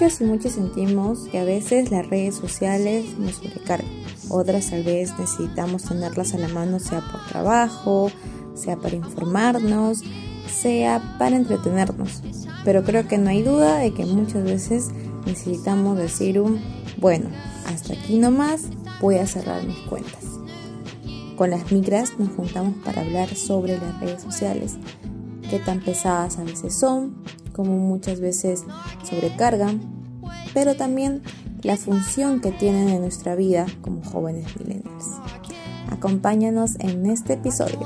Muchas y muchos sentimos que a veces las redes sociales nos sobrecargan. Otras tal vez necesitamos tenerlas a la mano sea por trabajo, sea para informarnos, sea para entretenernos. Pero creo que no hay duda de que muchas veces necesitamos decir un, bueno, hasta aquí nomás voy a cerrar mis cuentas. Con las migras nos juntamos para hablar sobre las redes sociales, qué tan pesadas a veces son, cómo muchas veces sobrecargan, pero también la función que tienen en nuestra vida como jóvenes millennials. Acompáñanos en este episodio.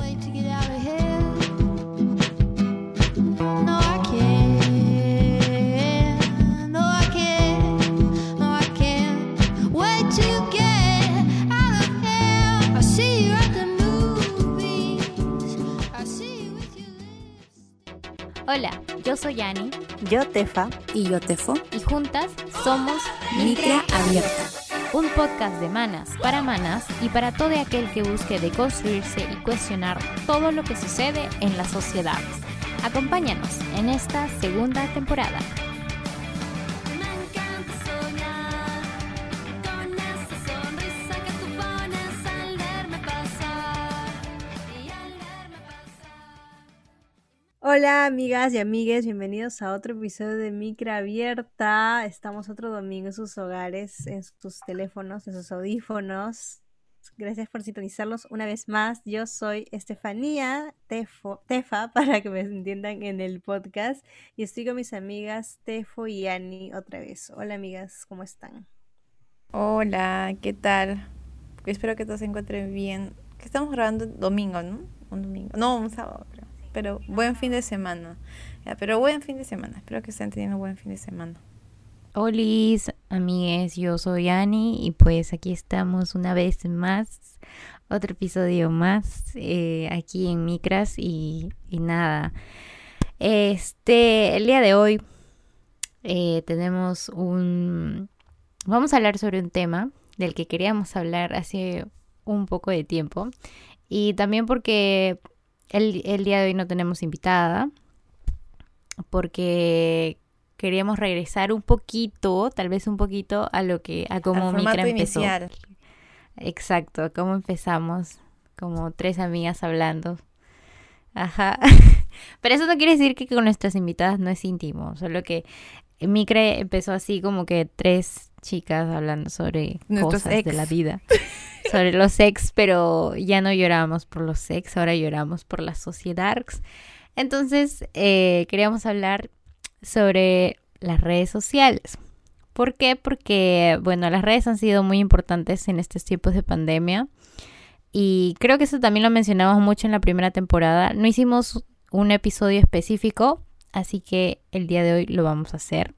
Yo soy Ani. Yo Tefa. Y yo Tefo. Y juntas somos Micra Abierta. Un podcast de manas para manas y para todo aquel que busque deconstruirse y cuestionar todo lo que sucede en la sociedad. Acompáñanos en esta segunda temporada. Hola amigas y amigues, bienvenidos a otro episodio de Micra Abierta. Estamos otro domingo en sus hogares, en sus teléfonos, en sus audífonos. Gracias por sintonizarlos una vez más. Yo soy Estefanía Tefo, Tefa, para que me entiendan en el podcast. Y estoy con mis amigas Tefo y Ani otra vez. Hola amigas, ¿cómo están? Hola, ¿qué tal? Espero que todos se encuentren bien. Que estamos grabando domingo, ¿no? Un domingo. No, un sábado, pero buen fin de semana. pero buen fin de semana. Espero que estén teniendo un buen fin de semana. Hola, amigues, yo soy Ani y pues aquí estamos una vez más, otro episodio más eh, aquí en Micras y, nada. Este, el día de hoy eh, tenemos un... Vamos a hablar sobre un tema del que queríamos hablar hace un poco de tiempo y también porque el, día de hoy no tenemos invitada porque queríamos regresar un poquito, tal vez un poquito a lo que a cómo Micra empezó. Inicial. Exacto, cómo empezamos, como tres amigas hablando. Ajá. Pero eso no quiere decir que con nuestras invitadas no es íntimo, solo que Micre empezó así como que tres chicas hablando sobre cosas de la vida. sobre los ex, pero ya no lloramos por los ex, ahora lloramos por las sociedad. Entonces, eh, queríamos hablar sobre las redes sociales. ¿Por qué? Porque, bueno, las redes han sido muy importantes en estos tiempos de pandemia. Y creo que eso también lo mencionamos mucho en la primera temporada. No hicimos un episodio específico, así que el día de hoy lo vamos a hacer.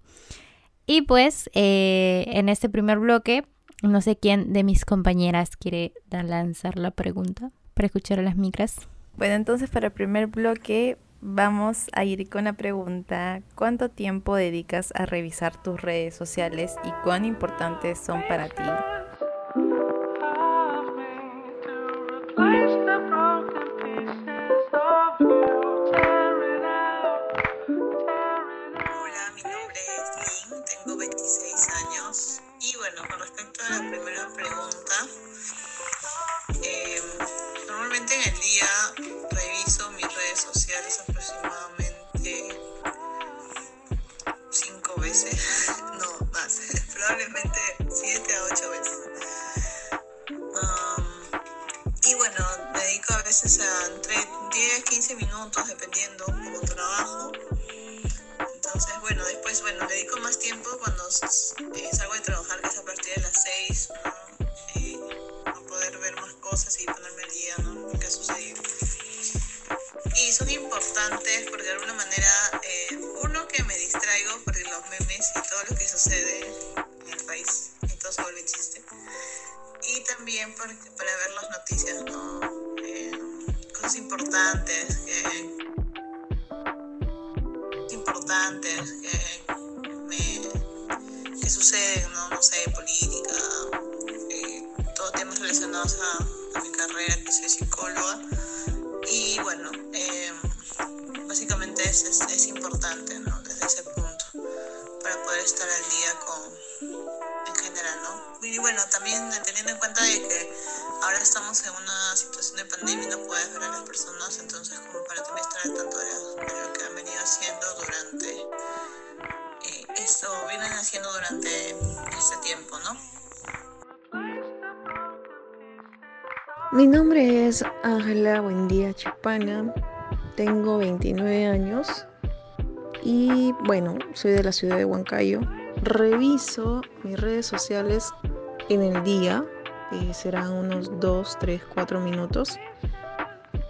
Y pues, eh, en este primer bloque no sé quién de mis compañeras quiere lanzar la pregunta para escuchar a las micras. Bueno, entonces para el primer bloque vamos a ir con la pregunta, ¿cuánto tiempo dedicas a revisar tus redes sociales y cuán importantes son para ti? bueno, con respecto a la primera pregunta, em, normalmente en el día reviso mis redes sociales aproximadamente cinco veces, no más, probablemente siete a ocho veces. Y bueno, dedico a veces a entre 10, 15 minutos, dependiendo, como trabajo entonces, bueno, después, bueno, le dedico más tiempo cuando eh, salgo de trabajar, que es a partir de las 6, ¿no? Eh, no poder ver más cosas y ponerme al día, ¿no? Lo que ha sucedido. Y son importantes porque de alguna manera, eh, uno que me distraigo por los memes y todo lo que sucede en el país, y todo se vuelve chiste. Y también por, para ver las noticias, ¿no? Eh, cosas importantes que importantes que, me, suceden, ¿no? no sé, política, eh, todos temas relacionados a, mi carrera, que soy psicóloga. Y bueno, eh, básicamente es, es, es importante ¿no? desde ese punto para poder estar al día con, general, ¿no? Y bueno, también teniendo en cuenta de que ahora estamos en una situación de pandemia y no puedes ver a las personas, entonces como para también estar al tanto de, lo que han venido haciendo durante eh, eso, vienen haciendo durante este tiempo, ¿no? Mi nombre es Ángela Buendía Chipana, tengo 29 años y bueno, soy de la ciudad de Huancayo. Reviso mis redes sociales en el día, eh, serán unos 2, 3, 4 minutos,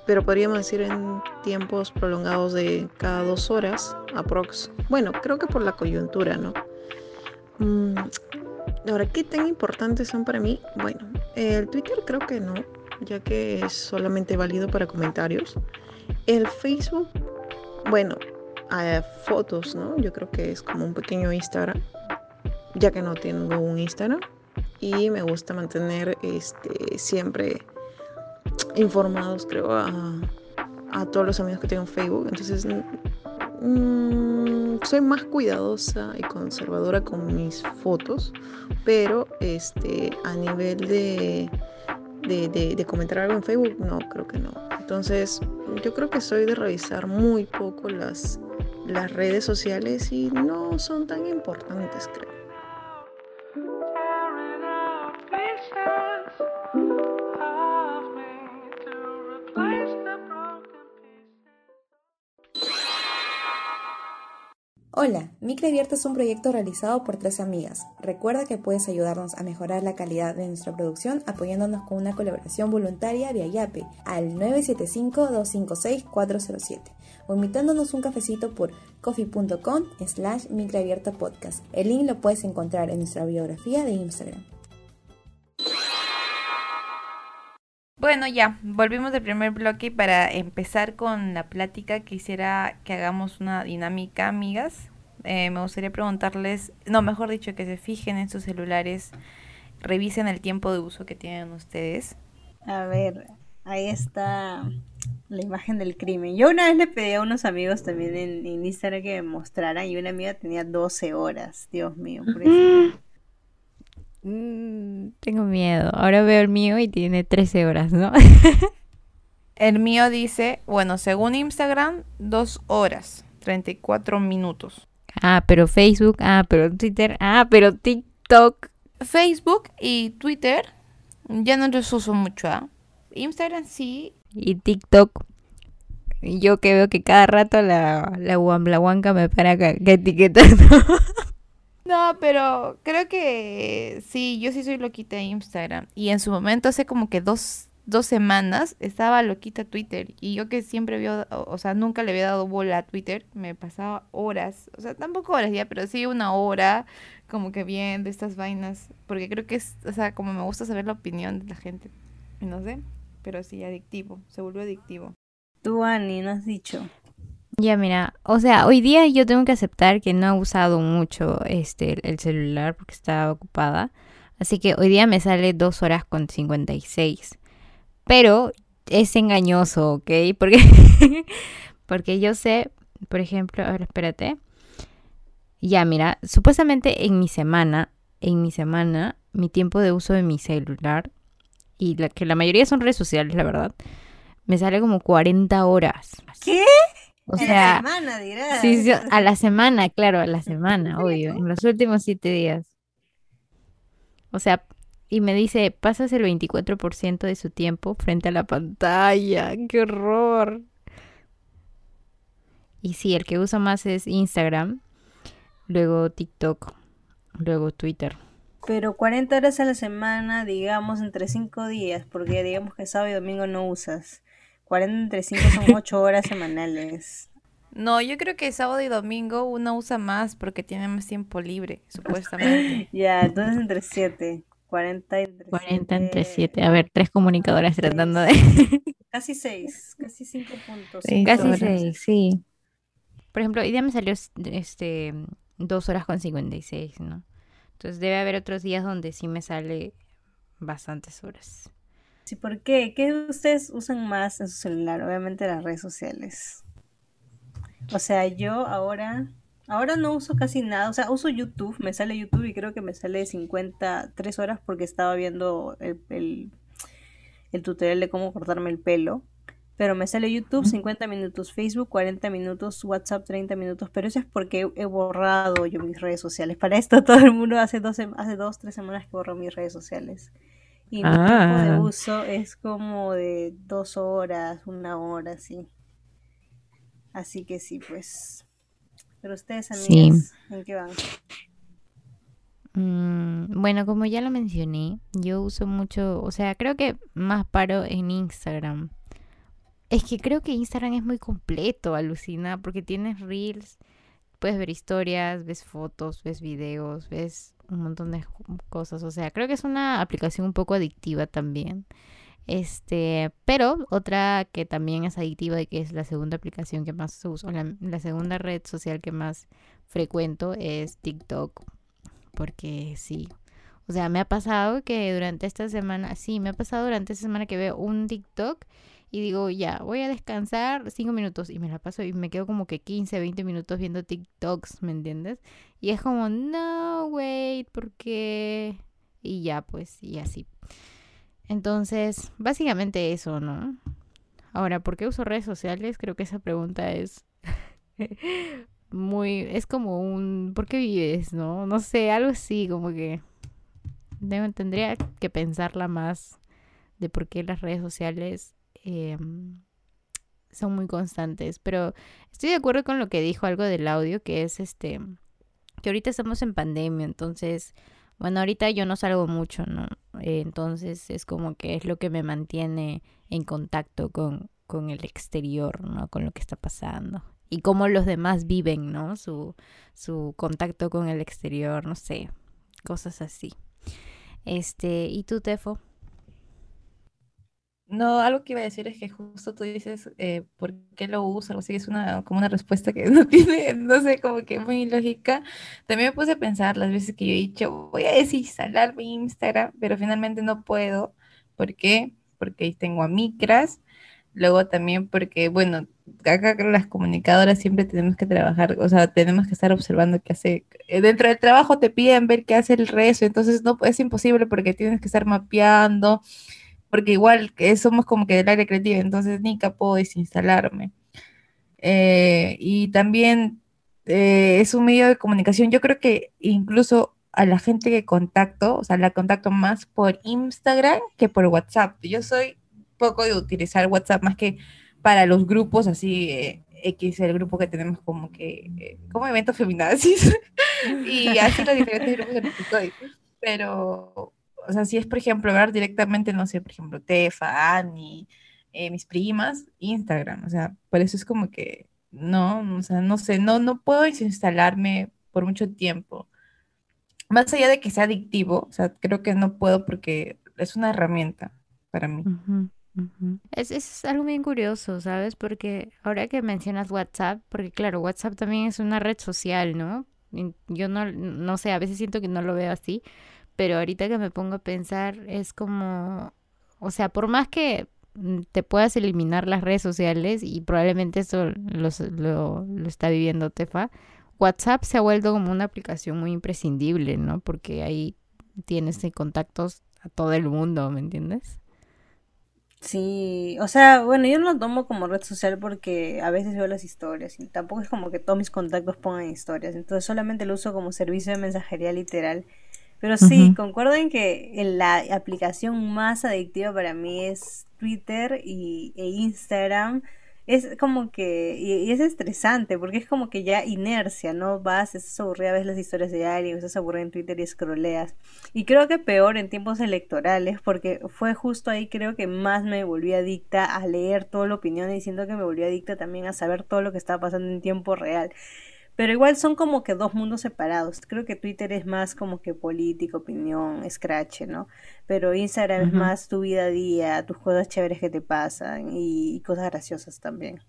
pero podríamos decir en tiempos prolongados de cada dos horas, aprox. Bueno, creo que por la coyuntura, ¿no? Mm, ahora, ¿qué tan importantes son para mí? Bueno, el Twitter creo que no, ya que es solamente válido para comentarios. El Facebook, bueno, fotos, ¿no? Yo creo que es como un pequeño Instagram, ya que no tengo un Instagram y me gusta mantener este, siempre informados, creo, a, todos los amigos que tengo en Facebook. Entonces, mm, soy más cuidadosa y conservadora con mis fotos, pero este, a nivel de, de, de comentar algo en Facebook, no, creo que no. Entonces, yo creo que soy de revisar muy poco las, las redes sociales y no son tan importantes, creo. Hola, Micro Abierta es un proyecto realizado por tres amigas. Recuerda que puedes ayudarnos a mejorar la calidad de nuestra producción apoyándonos con una colaboración voluntaria vía Yape al 975-256-407 o invitándonos un cafecito por coffee.com slash microabierta podcast. El link lo puedes encontrar en nuestra biografía de Instagram. Bueno, ya, volvimos del primer bloque para empezar con la plática. Quisiera que hagamos una dinámica, amigas. Eh, me gustaría preguntarles, no, mejor dicho, que se fijen en sus celulares, revisen el tiempo de uso que tienen ustedes. A ver, ahí está la imagen del crimen. Yo una vez le pedí a unos amigos también en, Instagram que me mostraran y una amiga tenía 12 horas. Dios mío, por eso. Mm, tengo miedo. Ahora veo el mío y tiene 13 horas, ¿no? el mío dice, bueno, según Instagram, 2 horas, 34 minutos. Ah, pero Facebook, ah, pero Twitter, ah, pero TikTok. Facebook y Twitter ya no los uso mucho, ¿ah? Instagram sí. Y TikTok. Yo que veo que cada rato la, la huanca me para que, etiquetando. No, pero creo que sí, yo sí soy loquita de Instagram. Y en su momento, hace como que dos, dos semanas, estaba loquita Twitter. Y yo que siempre vio, o sea, nunca le había dado bola a Twitter, me pasaba horas, o sea, tampoco horas ya, pero sí una hora, como que viendo estas vainas. Porque creo que es, o sea, como me gusta saber la opinión de la gente. No sé, pero sí, adictivo, se volvió adictivo. Tú, Ani, no has dicho. Ya mira, o sea, hoy día yo tengo que aceptar que no he usado mucho este el celular porque estaba ocupada. Así que hoy día me sale dos horas con 56. Pero es engañoso, ¿ok? Porque, porque yo sé, por ejemplo, a ver, espérate. Ya, mira, supuestamente en mi semana, en mi semana, mi tiempo de uso de mi celular, y la, que la mayoría son redes sociales, la verdad, me sale como 40 horas. ¿Qué? O sea, a la semana, dirás. Sí, a la semana, claro, a la semana, obvio, en los últimos siete días. O sea, y me dice, pasas el 24% de su tiempo frente a la pantalla. ¡Qué horror! Y sí, el que usa más es Instagram, luego TikTok, luego Twitter. Pero 40 horas a la semana, digamos, entre 5 días, porque digamos que sábado y domingo no usas. 40 entre 5 son 8 horas semanales. No, yo creo que sábado y domingo uno usa más porque tiene más tiempo libre, supuestamente. ya, entonces entre 7. 40 entre 40 entre 7. A ver, tres comunicadoras tratando de. casi 6, casi 5 puntos. casi 6, sí. Por ejemplo, hoy día me salió este 2 horas con 56, ¿no? Entonces debe haber otros días donde sí me sale bastantes horas. Sí, ¿por qué? ¿Qué ustedes usan más en su celular? Obviamente las redes sociales. O sea, yo ahora Ahora no uso casi nada, o sea, uso YouTube, me sale YouTube y creo que me sale 53 horas porque estaba viendo el, el, tutorial de cómo cortarme el pelo. Pero me sale YouTube 50 minutos, Facebook 40 minutos, WhatsApp 30 minutos, pero eso es porque he borrado yo mis redes sociales. Para esto todo el mundo hace dos, hace dos tres semanas que borro mis redes sociales. Y mi tiempo de ah. uso es como de dos horas, una hora, así. Así que sí, pues. Pero ustedes, amigas, ¿en qué van? Mm, bueno, como ya lo mencioné, yo uso mucho, o sea, creo que más paro en Instagram. Es que creo que Instagram es muy completo, alucina, porque tienes reels, puedes ver historias, ves fotos, ves videos, ves un montón de cosas. O sea, creo que es una aplicación un poco adictiva también. Este, pero otra que también es adictiva y que es la segunda aplicación que más uso, la, segunda red social que más frecuento es TikTok. Porque sí, o sea, me ha pasado que durante esta semana, sí, me ha pasado durante esta semana que veo un TikTok y digo, ya, voy a descansar cinco minutos y me la paso y me quedo como que 15, 20 minutos viendo TikToks, ¿me entiendes? Y es como, no, wait, ¿por qué? Y ya, pues, y así. Entonces, básicamente eso, ¿no? Ahora, ¿por qué uso redes sociales? Creo que esa pregunta es muy, es como un, ¿por qué vives? ¿No? No sé, algo así, como que tendría que pensarla más de por qué las redes sociales Em, son muy constantes. Pero estoy de acuerdo con lo que dijo algo del audio, que es este, que ahorita estamos en pandemia, entonces, bueno, ahorita yo no salgo mucho, ¿no? entonces es como que es lo que me mantiene en contacto con, con el exterior, ¿no? Con lo que está pasando. Y cómo los demás viven, ¿no? Su, su contacto con el exterior, no sé, cosas así. Este, ¿y tú, Tefo? No, algo que iba a decir es que justo tú dices, eh, ¿por qué lo uso? Algo así, es una, como una respuesta que no tiene, no sé, como que muy lógica. También me puse a pensar las veces que yo he dicho, voy a desinstalar mi Instagram, pero finalmente no puedo. ¿Por qué? Porque ahí tengo a Micras. Luego también porque, bueno, acá las comunicadoras siempre tenemos que trabajar, o sea, tenemos que estar observando qué hace. Eh, dentro del trabajo te piden ver qué hace el resto, entonces no es imposible porque tienes que estar mapeando porque igual que somos como que del área creativa, entonces ni puedo desinstalarme. Eh, y también eh, es un medio de comunicación. Yo creo que incluso a la gente que contacto, o sea, la contacto más por Instagram que por WhatsApp. Yo soy poco de utilizar WhatsApp más que para los grupos así. Eh, X, el grupo que tenemos como que, como eventos feminazis, y así los diferentes grupos en los que estoy. Pero o sea, si es, por ejemplo, ver directamente, no sé, por ejemplo, Tefa, Ani, eh, mis primas, Instagram, o sea, por eso es como que, no, o sea, no sé, no, no puedo desinstalarme por mucho tiempo. Más allá de que sea adictivo, o sea, creo que no puedo porque es una herramienta para mí. Es, es algo bien curioso, ¿sabes? Porque ahora que mencionas WhatsApp, porque claro, WhatsApp también es una red social, ¿no? Yo no, no sé, a veces siento que no lo veo así, pero ahorita que me pongo a pensar es como, o sea, por más que mm, te puedas eliminar las redes sociales y probablemente eso lo, está viviendo Tefa, WhatsApp se ha vuelto como una aplicación muy imprescindible, ¿no? Porque ahí tienes contactos a todo el mundo, ¿me entiendes? Sí, o sea, bueno, yo no lo tomo como red social porque a veces veo las historias y tampoco es como que todos mis contactos pongan historias, entonces solamente lo uso como servicio de mensajería literal pero sí, concuerdo en que la aplicación más adictiva para mí es Twitter y, e Instagram. Es como que, y, es estresante, porque es como que ya inercia, ¿no? Vas, estás aburrida, ves las historias de diario, estás aburrida en Twitter y scrolleas. Y creo que peor en tiempos electorales, porque fue justo ahí creo que más me volví adicta a leer toda la opinión y siento que me volví adicta también a saber todo lo que estaba pasando en tiempo real. Pero igual son como que dos mundos separados. Creo que Twitter es más como que política, opinión, scratch, ¿no? Pero Instagram es más tu vida a día, tus cosas chéveres que te pasan y, cosas graciosas también.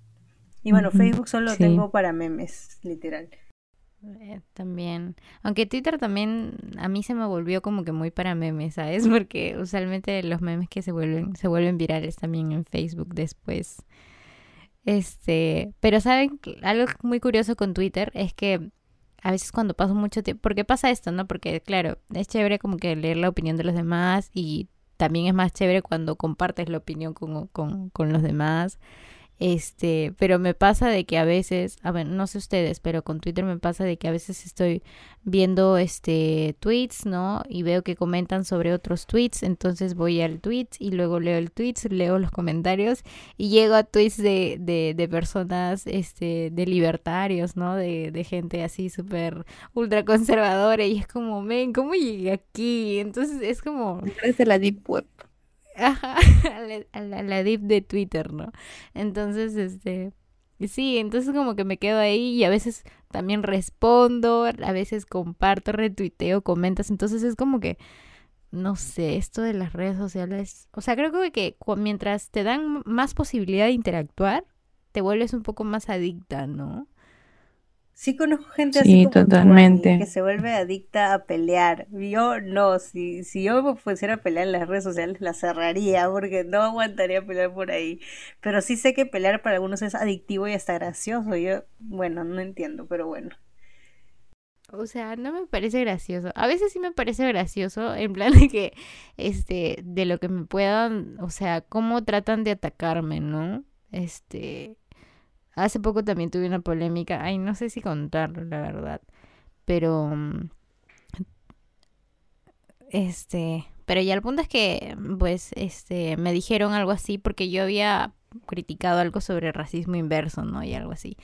Y bueno, Facebook solo tengo para memes, literal. Eh, también. Aunque Twitter también a mí se me volvió como que muy para memes, ¿sabes? Porque usualmente los memes que se vuelven, se vuelven virales también en Facebook después. Este, pero saben, algo muy curioso con Twitter es que a veces cuando paso mucho tiempo, porque pasa esto, ¿no? Porque claro, es chévere como que leer la opinión de los demás y también es más chévere cuando compartes la opinión con, con, con los demás. Este, pero me pasa de que a veces, a ver, no sé ustedes, pero con Twitter me pasa de que a veces estoy viendo este tweets, ¿no? Y veo que comentan sobre otros tweets, entonces voy al tweet y luego leo el tweet, leo los comentarios y llego a tweets de, de, de personas, este, de libertarios, ¿no? De, de gente así súper ultra conservadora y es como, men, ¿cómo llegué aquí? Entonces es como... Parece la deep. Ajá, a la, la, dip de Twitter, ¿no? Entonces, este, sí, entonces como que me quedo ahí y a veces también respondo, a veces comparto, retuiteo, comentas, entonces es como que, no sé, esto de las redes sociales, o sea, creo que, que mientras te dan más posibilidad de interactuar, te vuelves un poco más adicta, ¿no? Sí conozco gente así como totalmente. que se vuelve adicta a pelear. Yo no, si, si yo me pusiera a pelear en las redes sociales la cerraría porque no aguantaría pelear por ahí. Pero sí sé que pelear para algunos es adictivo y hasta gracioso. Yo, bueno, no entiendo, pero bueno. O sea, no me parece gracioso. A veces sí me parece gracioso, en plan de que, este, de lo que me puedan, o sea, cómo tratan de atacarme, ¿no? Este, Hace poco también tuve una polémica, ay, no sé si contarlo, la verdad, pero... Mm, este, pero ya el punto es que, pues, este, me dijeron algo así porque yo había criticado algo sobre racismo inverso, ¿no? Y algo así.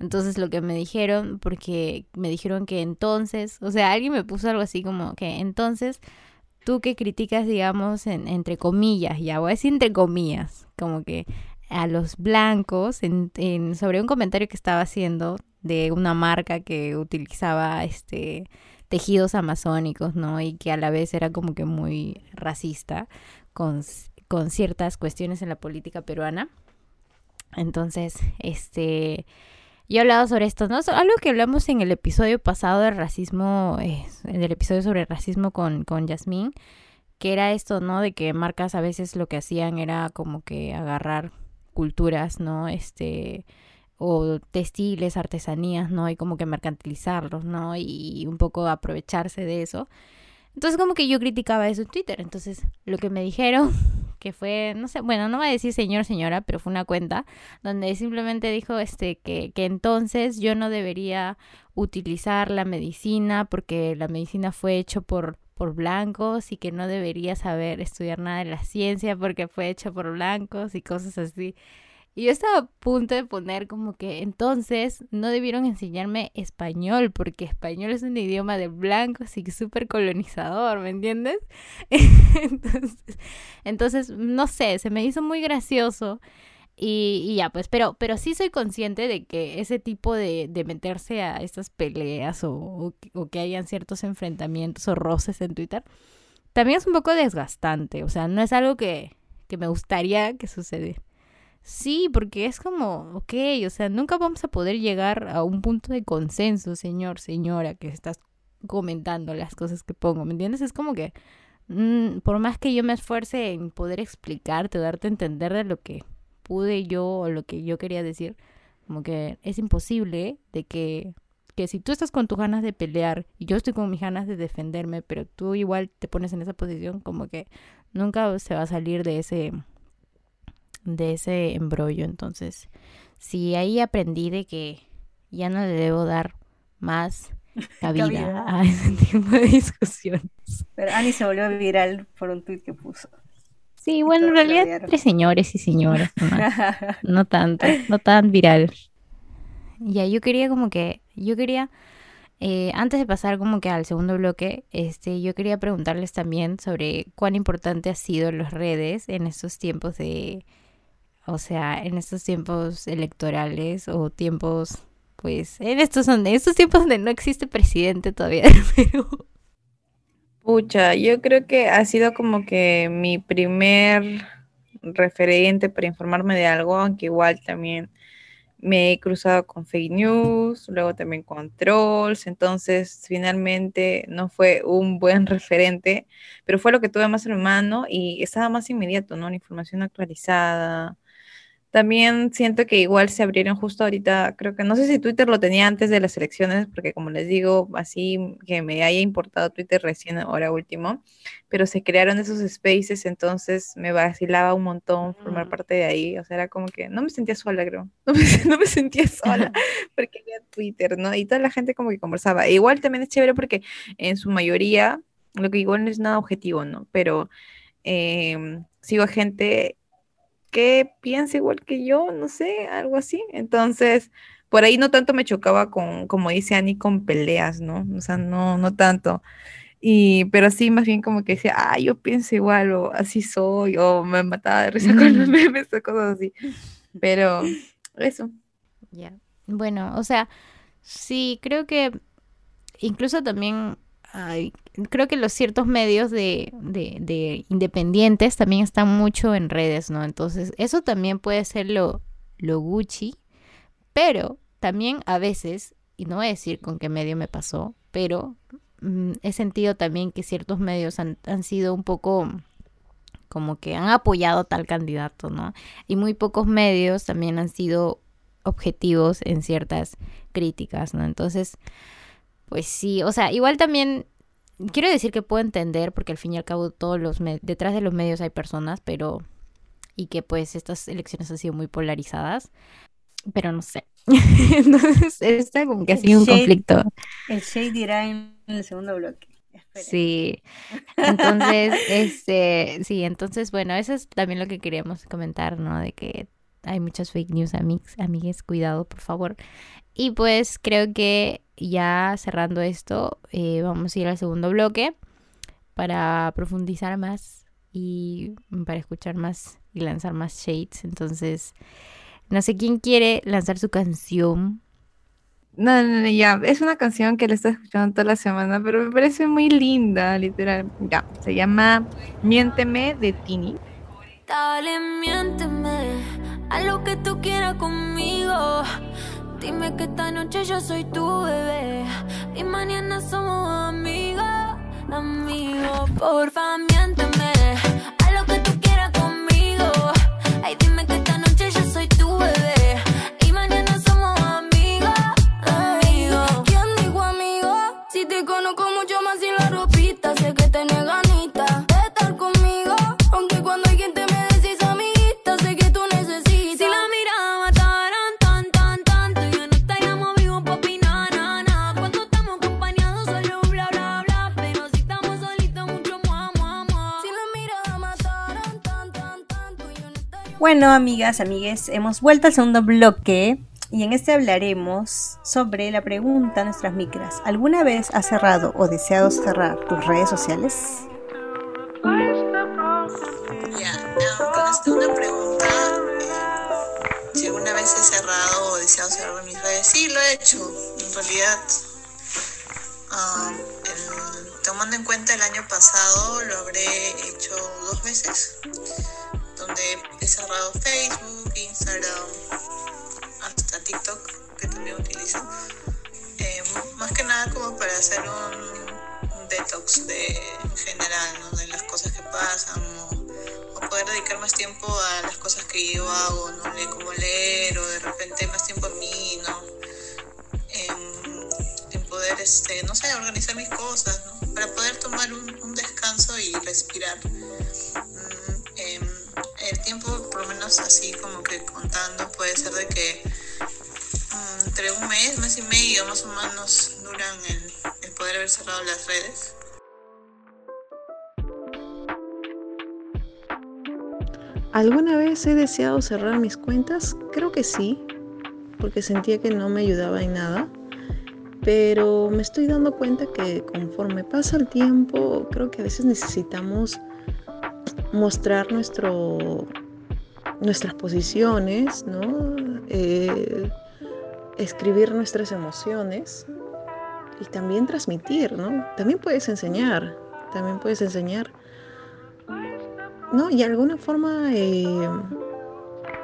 Entonces lo que me dijeron, porque me dijeron que entonces, o sea, alguien me puso algo así como que entonces tú que criticas, digamos, en, entre comillas, ya voy a entre comillas, como que a los blancos en, sobre un comentario que estaba haciendo de una marca que utilizaba este tejidos amazónicos, ¿no? Y que a la vez era como que muy racista con, ciertas cuestiones en la política peruana. Entonces, este, yo he hablado sobre esto, ¿no? Algo que hablamos en el episodio pasado de racismo, eh, en el episodio sobre racismo con, con Yasmín, que era esto, ¿no? De que marcas a veces lo que hacían era como que agarrar culturas, ¿no? Este, o textiles, artesanías, ¿no? Y como que mercantilizarlos, ¿no? Y un poco aprovecharse de eso. Entonces como que yo criticaba eso en Twitter. Entonces lo que me dijeron, que fue, no sé, bueno, no voy a decir señor, señora, pero fue una cuenta donde simplemente dijo este que, que entonces yo no debería utilizar la medicina porque la medicina fue hecho por por blancos y que no debería saber estudiar nada de la ciencia porque fue hecho por blancos y cosas así. Y yo estaba a punto de poner como que entonces no debieron enseñarme español porque español es un idioma de blancos y súper colonizador, ¿me entiendes? entonces, entonces, no sé, se me hizo muy gracioso y, ya, pues, pero, pero sí soy consciente de que ese tipo de, de meterse a estas peleas o, o, que hayan ciertos enfrentamientos o roces en Twitter, también es un poco desgastante. O sea, no es algo que, que me gustaría que sucediera. Sí, porque es como, ok, o sea, nunca vamos a poder llegar a un punto de consenso, señor, señora, que estás comentando las cosas que pongo, ¿me entiendes? Es como que, mm, por más que yo me esfuerce en poder explicarte, darte a entender de lo que pude yo o lo que yo quería decir, como que es imposible de que, que si tú estás con tus ganas de pelear y yo estoy con mis ganas de defenderme, pero tú igual te pones en esa posición, como que nunca se va a salir de ese de ese embrollo. Entonces, si ahí aprendí de que ya no le debo dar más cabida a ese tipo de discusiones. Pero Ani se volvió viral por un tweet que puso. Sí, bueno, en realidad tres señores y señoras, no, tanto, no tan viral. Ya, yo quería como que, yo quería, eh, antes de pasar como que al segundo bloque, este, yo quería preguntarles también sobre cuán importante ha sido las redes en estos tiempos de, o sea, en estos tiempos electorales o tiempos, pues, en estos, en estos tiempos donde no existe presidente todavía del Perú. Pucha, yo creo que ha sido como que mi primer referente para informarme de algo, aunque igual también me he cruzado con fake news, luego también con trolls, entonces finalmente no fue un buen referente, pero fue lo que tuve más en mano y estaba más inmediato, ¿no? La información actualizada, también siento que igual se abrieron justo ahorita, creo que no sé si Twitter lo tenía antes de las elecciones, porque como les digo, así que me haya importado Twitter recién ahora último, pero se crearon esos spaces, entonces me vacilaba un montón formar parte de ahí, o sea, era como que no me sentía sola, creo, no me, sentía sola, porque había Twitter, ¿no? Y toda la gente como que conversaba. E igual también es chévere porque en su mayoría, lo que igual no es nada objetivo, ¿no? Pero em, sigo a gente que piensa igual que yo, no sé, algo así. Entonces, por ahí no tanto me chocaba con, como dice Ani, con peleas, ¿no? O sea, no, no tanto. Y, pero sí, más bien como que decía, ah, yo pienso igual, o así soy, o me mataba de risa con los memes, o cosas así. Pero eso. Ya. Bueno, o sea, sí, creo que incluso también creo que los ciertos medios de, de, independientes también están mucho en redes, ¿no? Entonces, eso también puede ser lo, lo Gucci, pero también a veces, y no voy a decir con qué medio me pasó, pero mm, he sentido también que ciertos medios han, han sido un poco como que han apoyado tal candidato, ¿no? Y muy pocos medios también han sido objetivos en ciertas críticas, ¿no? Entonces, pues sí, o sea, igual también quiero decir que puedo entender, porque al fin y al cabo todos los detrás de los medios hay personas, pero y que pues estas elecciones han sido muy polarizadas, pero no sé. Entonces está como que ha sido un conflicto. El shade dirá en el segundo bloque. Sí, entonces, este, sí, entonces, bueno, eso es también lo que queríamos comentar, ¿no? De que hay muchas fake news, amigos, amigues, cuidado, por favor. Y pues creo que ya cerrando esto, eh, vamos a ir al segundo bloque para profundizar más y para escuchar más y lanzar más shades. Entonces, no sé quién quiere lanzar su canción. No, no, no, ya, es una canción que le estoy escuchando toda la semana, pero me parece muy linda, literal. Ya, se llama Miénteme de Tini. Dale, miénteme a lo que tú quieras conmigo. Dime que esta noche yo soy tu bebé y mañana somos amigos, amigos. Porfa, miénteme Bueno, amigas, amigues, hemos vuelto al segundo bloque y en este hablaremos sobre la pregunta a nuestras micras. ¿Alguna vez has cerrado o deseado cerrar tus redes sociales? Ya, con esta una pregunta, si alguna vez he cerrado o deseado cerrar mis redes, sí lo he hecho. En realidad, ah, tomando en cuenta el año pasado, lo habré hecho dos veces donde he cerrado Facebook, Instagram, hasta TikTok, que también utilizo. Eh, más que nada como para hacer un, detox de, en general, de las cosas que pasan o, poder dedicar más tiempo a las cosas que yo hago, ¿no? como leer o de repente más tiempo en mí, ¿no? En, poder, este, no sé, organizar mis cosas, ¿no? Para poder tomar un, descanso y respirar. El tiempo, por lo menos así como que contando, puede ser de que mm, entre un mes, mes y medio más o menos duran el, poder haber cerrado las redes. ¿Alguna vez he deseado cerrar mis cuentas? Creo que sí, porque sentía que no me ayudaba en nada. Pero me estoy dando cuenta que conforme pasa el tiempo, creo que a veces necesitamos mostrar nuestro, nuestras posiciones, ¿no? Eh, escribir nuestras emociones y también transmitir, ¿no? También puedes enseñar, también puedes enseñar, ¿no? Y de alguna forma,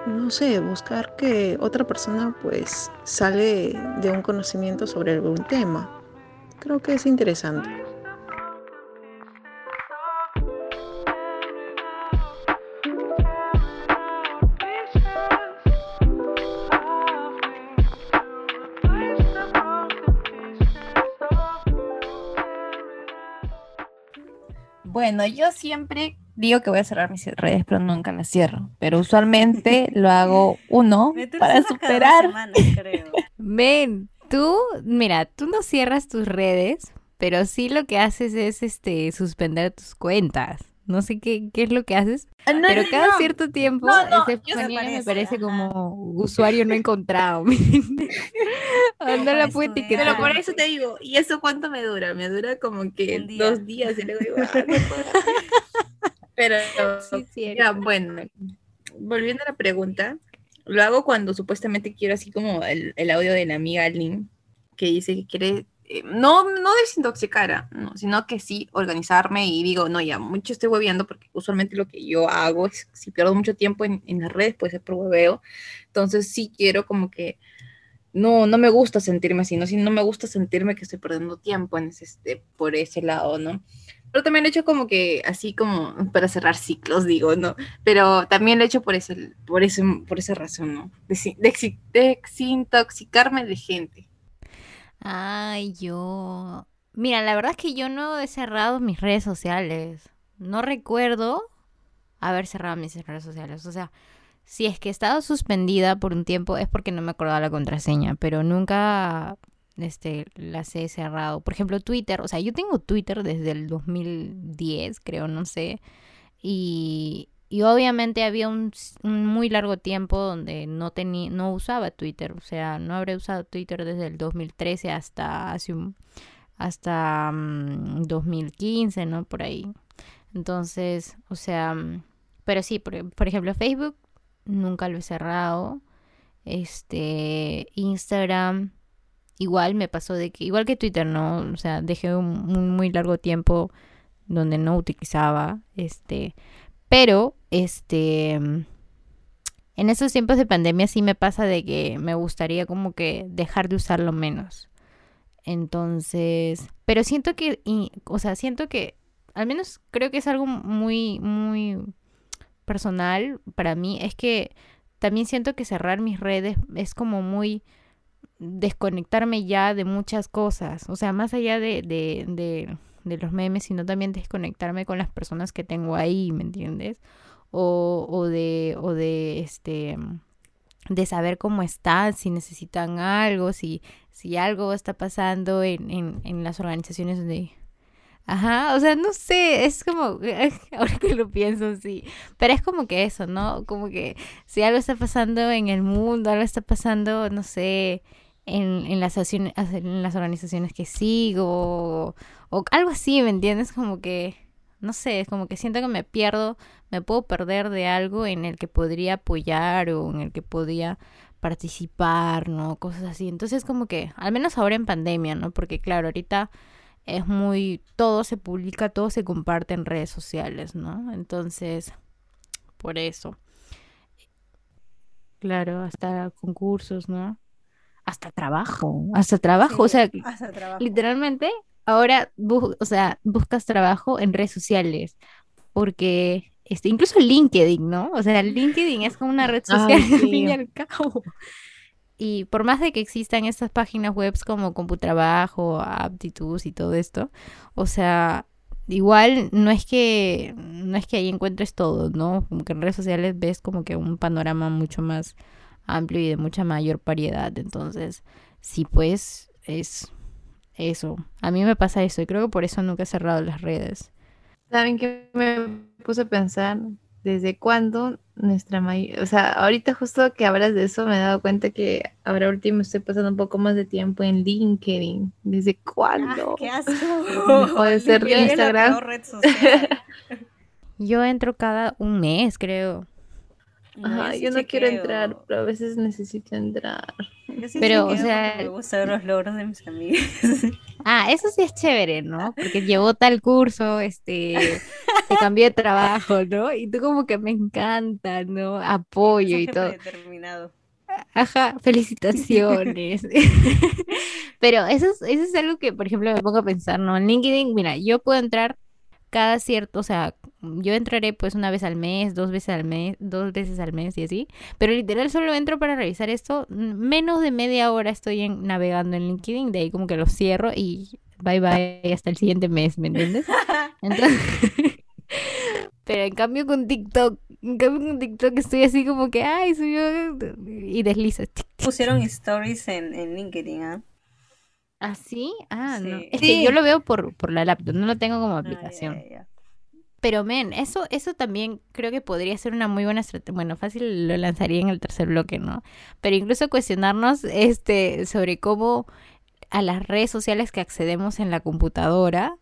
no sé, buscar que otra persona pues sale de un conocimiento sobre algún tema. Creo que es interesante. Bueno, yo siempre digo que voy a cerrar mis redes, pero nunca las cierro. Pero usualmente lo hago uno para superar. Ven, tú, mira, tú no cierras tus redes, pero sí lo que haces es este suspender tus cuentas. No sé qué, qué es lo que haces, ah, pero cada cierto tiempo me parece como usuario no encontrado. Anda la Pero por eso te digo, ¿y eso cuánto me dura? Me dura como que dos días y luego digo, ah, Pero, ya, bueno, volviendo a la pregunta, lo hago cuando supuestamente quiero así como el, el audio de la amiga Lynn, que dice que quiere eh, no, no desintoxicar, no, sino que sí organizarme y digo, no, ya mucho estoy hueveando porque usualmente lo que yo hago es, si pierdo mucho tiempo en, en las redes, puede ser por hueveo. Entonces sí quiero como que, no, no me gusta sentirme así, no, no me gusta sentirme que estoy perdiendo tiempo en ese, este, por ese lado, ¿no? Pero también lo he hecho como que así como para cerrar ciclos, digo, ¿no? Pero también lo he hecho por, ese, por, ese, por esa razón, ¿no? desintoxicarme de gente. Ay, yo. Mira, la verdad es que yo no he cerrado mis redes sociales. No recuerdo haber cerrado mis redes sociales. O sea, si es que he estado suspendida por un tiempo es porque no me acordaba la contraseña, pero nunca este, las he cerrado. Por ejemplo, Twitter. O sea, yo tengo Twitter desde el 2010, creo, no sé. Y, y obviamente había un, muy largo tiempo donde no tenía, no usaba Twitter, o sea, no habré usado Twitter desde el 2013 hasta hace un, hasta 2015, mm, ¿no? Por ahí. Entonces, o sea, mm, pero sí, por, por, ejemplo, Facebook nunca lo he cerrado. Este, Instagram igual me pasó de que igual que Twitter, ¿no? O sea, dejé un, un muy largo tiempo donde no utilizaba este pero, este, en esos tiempos de pandemia sí me pasa de que me gustaría como que dejar de usarlo menos. Entonces, pero siento que, o sea, siento que, al menos creo que es algo muy, muy personal para mí, es que también siento que cerrar mis redes es como muy desconectarme ya de muchas cosas, o sea, más allá de, de, de de los memes, sino también desconectarme con las personas que tengo ahí, ¿me entiendes? O, o de, o de este de saber cómo están, si necesitan algo, si, si algo está pasando en, en, las organizaciones donde... Ajá, o sea, no sé, es como, ahora que lo pienso, sí, pero es como que eso, ¿no? Como que si algo está pasando en el mundo, algo está pasando, no sé, en, en, las, en las organizaciones que sigo, o algo así, ¿me entiendes? Como que, no sé, es como que siento que me pierdo, me puedo perder de algo en el que podría apoyar o en el que podría participar, ¿no? Cosas así. Entonces como que, al menos ahora en pandemia, ¿no? Porque claro, ahorita es muy, todo se publica, todo se comparte en redes sociales, ¿no? Entonces, por eso. Claro, hasta concursos, ¿no? Hasta trabajo, hasta trabajo, o sea, literalmente ahora, o sea, buscas trabajo en redes sociales, porque este, incluso LinkedIn, ¿no? O sea, LinkedIn es como una red social al fin y al cabo. Y por más de que existan estas páginas web como Computrabajo, Aptitudes y todo esto, o sea, igual no es que no es que ahí encuentres todo, ¿no? Como que en redes sociales ves como que un panorama mucho más amplio y de mucha mayor variedad. Entonces, sí, pues es eso. A mí me pasa eso y creo que por eso nunca he cerrado las redes. ¿Saben qué me puse a pensar? ¿Desde cuándo nuestra mayor... O sea, ahorita justo que hablas de eso me he dado cuenta que ahora último estoy pasando un poco más de tiempo en LinkedIn. ¿Desde cuándo? Ah, ¡Qué asco! Dejó ser Instagram. Yo entro cada un mes, creo. Ajá, yo, no quiero entrar, pero a veces necesito entrar. pero, o sea, me gusta ver los logros de mis amigos. Ah, eso sí es chévere, ¿no? Porque llevó tal curso, este, se cambió de trabajo, ¿no? Y tú como que me encanta, ¿no? Apoyo y todo. Determinado. Ajá, felicitaciones. pero eso es, eso es algo que, por ejemplo, me pongo a pensar, ¿no? En LinkedIn, mira, yo puedo entrar cada cierto, o sea, yo entraré pues una vez al mes, dos veces al mes, dos veces al mes y así, pero literal solo entro para revisar esto, menos de media hora estoy navegando en LinkedIn, de ahí como que lo cierro y bye bye hasta el siguiente mes, ¿me entiendes? Entonces, pero en cambio con TikTok, en cambio con TikTok estoy así como que, ay, subió y desliza. Pusieron stories en, en LinkedIn, ¿ah? ¿Ah, sí? Ah, no. Es que yo lo veo por, por la laptop, no lo tengo como ah, aplicación. Pero, men, eso, eso también creo que podría ser una muy buena estrategia. Bueno, fácil lo lanzaría en el tercer bloque, ¿no? Pero incluso cuestionarnos este, sobre cómo a las redes sociales que accedemos en la computadora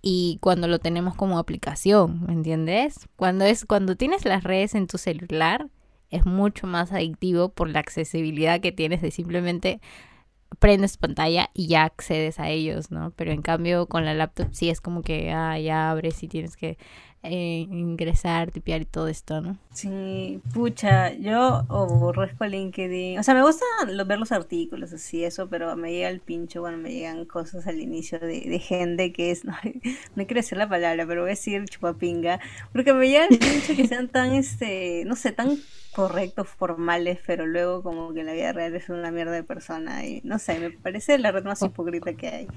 y cuando lo tenemos como aplicación, ¿me entiendes? Cuando es cuando tienes las redes en tu celular es mucho más adictivo por la accesibilidad que tienes de simplemente prendes pantalla y ya accedes a ellos, ¿no? Pero en cambio con la laptop sí es como que ah, ya abres y tienes que eh, ingresar, tipear y todo esto, ¿no? Sí, pucha, yo aborrezco LinkedIn. O sea, me gusta ver los artículos, así, eso, pero me llega el pincho cuando me llegan cosas al inicio de, de gente que es, no, no quiero decir la palabra, pero voy a decir chupapinga, porque me llega el pincho que sean tan, este, no sé, tan correctos, formales, pero luego como que en la vida real es una mierda de persona y no sé, me parece la red más oh. hipócrita que hay.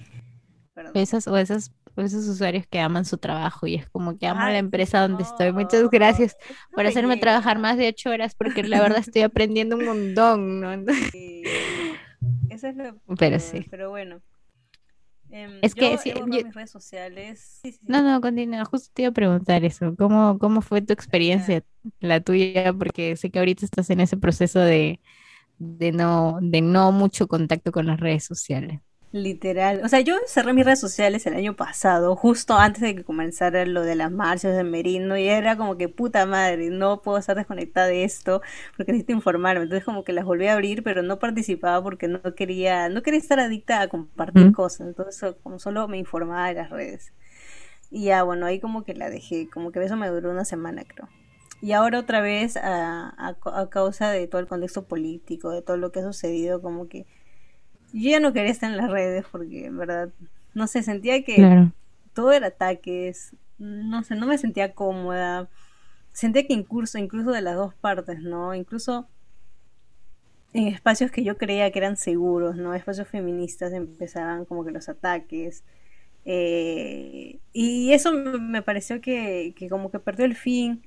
Esas o esas esos usuarios que aman su trabajo y es como que amo la empresa donde estoy. Muchas gracias por hacerme trabajar más de ocho horas porque la verdad estoy aprendiendo un montón, ¿no? Eso es lo pero sí. Pero bueno. Em, es que sí, mis redes sociales. no, no, continúa. Justo te iba a preguntar eso. ¿Cómo, cómo fue tu experiencia, la tuya? Porque sé que ahorita estás en ese proceso de, de, no, de no mucho contacto con las redes sociales. Literal. O sea, yo cerré mis redes sociales el año pasado, justo antes de que comenzara lo de las marchas de Merino, y era como que puta madre, no puedo estar desconectada de esto porque necesito informarme. Entonces como que las volví a abrir, pero no participaba porque no quería, no quería estar adicta a compartir cosas. Entonces como solo me informaba de las redes. Y ya, bueno, ahí como que la dejé, como que eso me duró una semana, creo. Y ahora otra vez, a, a causa de todo el contexto político, de todo lo que ha sucedido, como que yo ya no quería estar en las redes porque, en verdad, no sé, sentía que todo era ataques, no sé, no me sentía cómoda. Sentía que incluso, incluso de las dos partes, ¿no? Incluso en espacios que yo creía que eran seguros, ¿no? Espacios feministas empezaban como que los ataques. Eh, y eso me pareció que, que como que perdió el fin.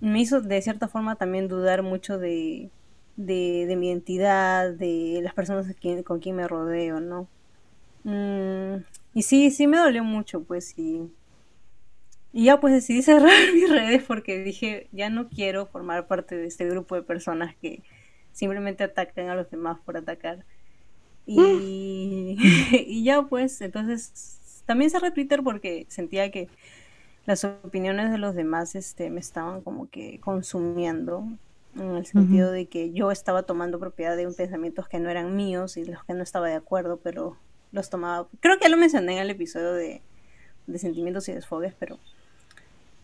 Me hizo de cierta forma también dudar mucho de, de, mi identidad, de las personas con quien me rodeo, ¿no? Mm, y sí, sí me dolió mucho, pues, y, y ya pues decidí cerrar mis redes porque dije, ya no quiero formar parte de este grupo de personas que simplemente atacan a los demás por atacar. Y, y ya pues, entonces, también cerré Twitter porque sentía que las opiniones de los demás este, me estaban como que consumiendo en el sentido de que yo estaba tomando propiedad de un pensamientos que no eran míos y los que no estaba de acuerdo, pero los tomaba. Creo que ya lo mencioné en el episodio de, de sentimientos y desfogues, pero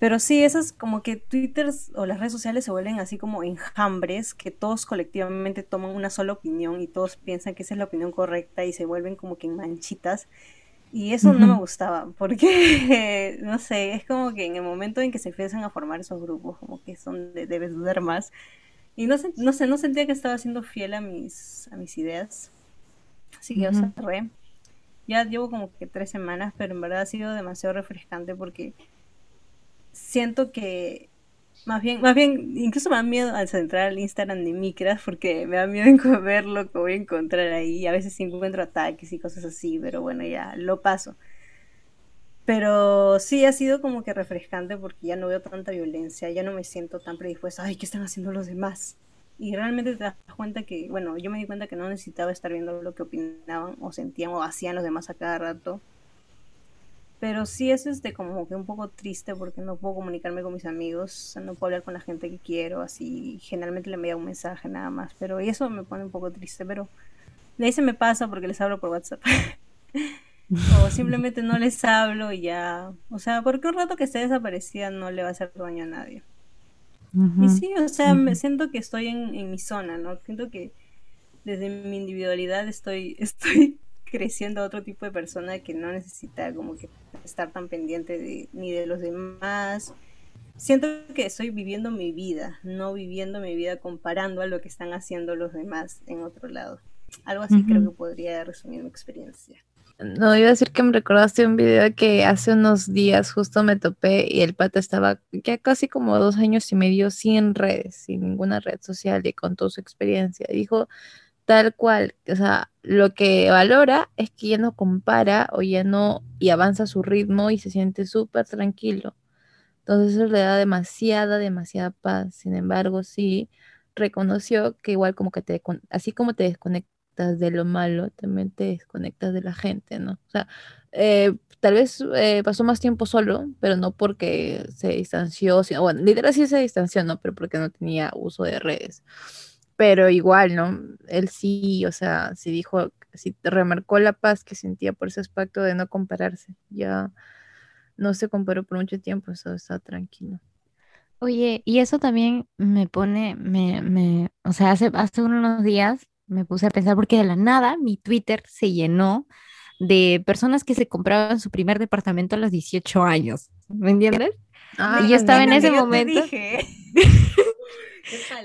pero sí, esas como que Twitter o las redes sociales se vuelven así como enjambres que todos colectivamente toman una sola opinión y todos piensan que esa es la opinión correcta y se vuelven como que en manchitas. Y eso no me gustaba, porque, no sé, es como que en el momento en que se empiezan a formar esos grupos, como que son de debes dudar más, y no, no sé, no sentía que estaba siendo fiel a mis, a mis ideas. Así que yo cerré. Ya llevo como que tres semanas, pero en verdad ha sido demasiado refrescante porque siento que más bien, más bien, incluso me da miedo al centrar al Instagram de Micras porque me da miedo en ver lo que voy a encontrar ahí. A veces encuentro ataques y cosas así, pero bueno, ya lo paso. Pero sí ha sido como que refrescante porque ya no veo tanta violencia, ya no me siento tan predispuesta, ay, ¿qué están haciendo los demás? Y realmente te das cuenta que, bueno, yo me di cuenta que no necesitaba estar viendo lo que opinaban o sentían o hacían los demás a cada rato. Pero sí es este como que un poco triste porque no puedo comunicarme con mis amigos, no puedo hablar con la gente que quiero, así generalmente le envío un mensaje nada más, pero y eso me pone un poco triste, pero de ahí se me pasa porque les hablo por WhatsApp. o simplemente no les hablo y ya, o sea, porque un rato que esté desaparecida no le va a hacer daño a nadie. Y sí, o sea, me siento que estoy en, en, mi zona, ¿no? Siento que desde mi individualidad estoy, estoy creciendo a otro tipo de persona que no necesita como que estar tan pendiente de, ni de los demás. Siento que estoy viviendo mi vida, no viviendo mi vida comparando a lo que están haciendo los demás en otro lado. Algo así creo que podría resumir mi experiencia. No, iba a decir que me recordaste un video que hace unos días justo me topé y el pata estaba ya casi como dos años y medio sin redes, sin ninguna red social y con toda su experiencia. Dijo tal cual, o sea, lo que valora es que ya no compara o ya no y avanza su ritmo y se siente súper tranquilo. Entonces eso le da demasiada, demasiada paz. Sin embargo, sí reconoció que igual como que te, así como te desconectas de lo malo, también te desconectas de la gente, ¿no? O sea, eh, tal vez eh, pasó más tiempo solo, pero no porque se distanció, sino, bueno, literal sí se distanció, ¿no? Pero porque no tenía uso de redes. Pero igual, ¿no? Él sí, o sea, sí dijo, sí remarcó la paz que sentía por ese aspecto de no compararse. Ya no se comparó por mucho tiempo, eso está tranquilo. Oye, y eso también me pone, me, me, o sea, hace, hace unos días me puse a pensar porque de la nada mi Twitter se llenó de personas que se compraban su primer departamento a los 18 años. ¿Me entiendes? y yo estaba en ese momento.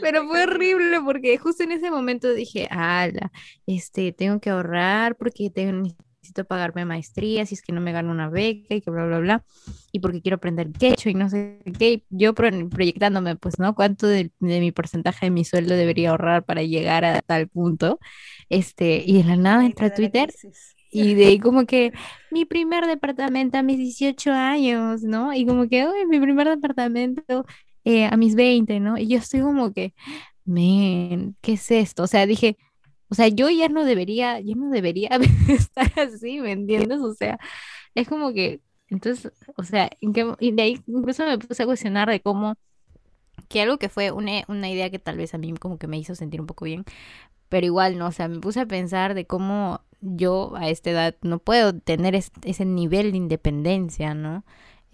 Pero fue horrible porque justo en ese momento dije, ala, este, tengo que ahorrar porque tengo, necesito pagarme maestría, si es que no me gano una beca y que bla, bla, bla, y porque quiero aprender quechua y no sé qué, yo proyectándome, pues, ¿no? ¿Cuánto de, mi porcentaje de mi sueldo debería ahorrar para llegar a tal punto? Este, y de la nada entra Twitter y de ahí como que mi primer departamento a mis 18 años, ¿no? Y como que, uy, mi primer departamento eh, a mis 20, ¿no? Y yo estoy como que, men, ¿qué es esto? O sea, dije, o sea, yo ya no debería, yo no debería estar así, ¿me entiendes? O sea, es como que, entonces, o sea, ¿en y de ahí incluso me puse a cuestionar de cómo, que algo que fue una, una idea que tal vez a mí como que me hizo sentir un poco bien, pero igual, ¿no? O sea, me puse a pensar de cómo yo a esta edad no puedo tener ese nivel de independencia, ¿no?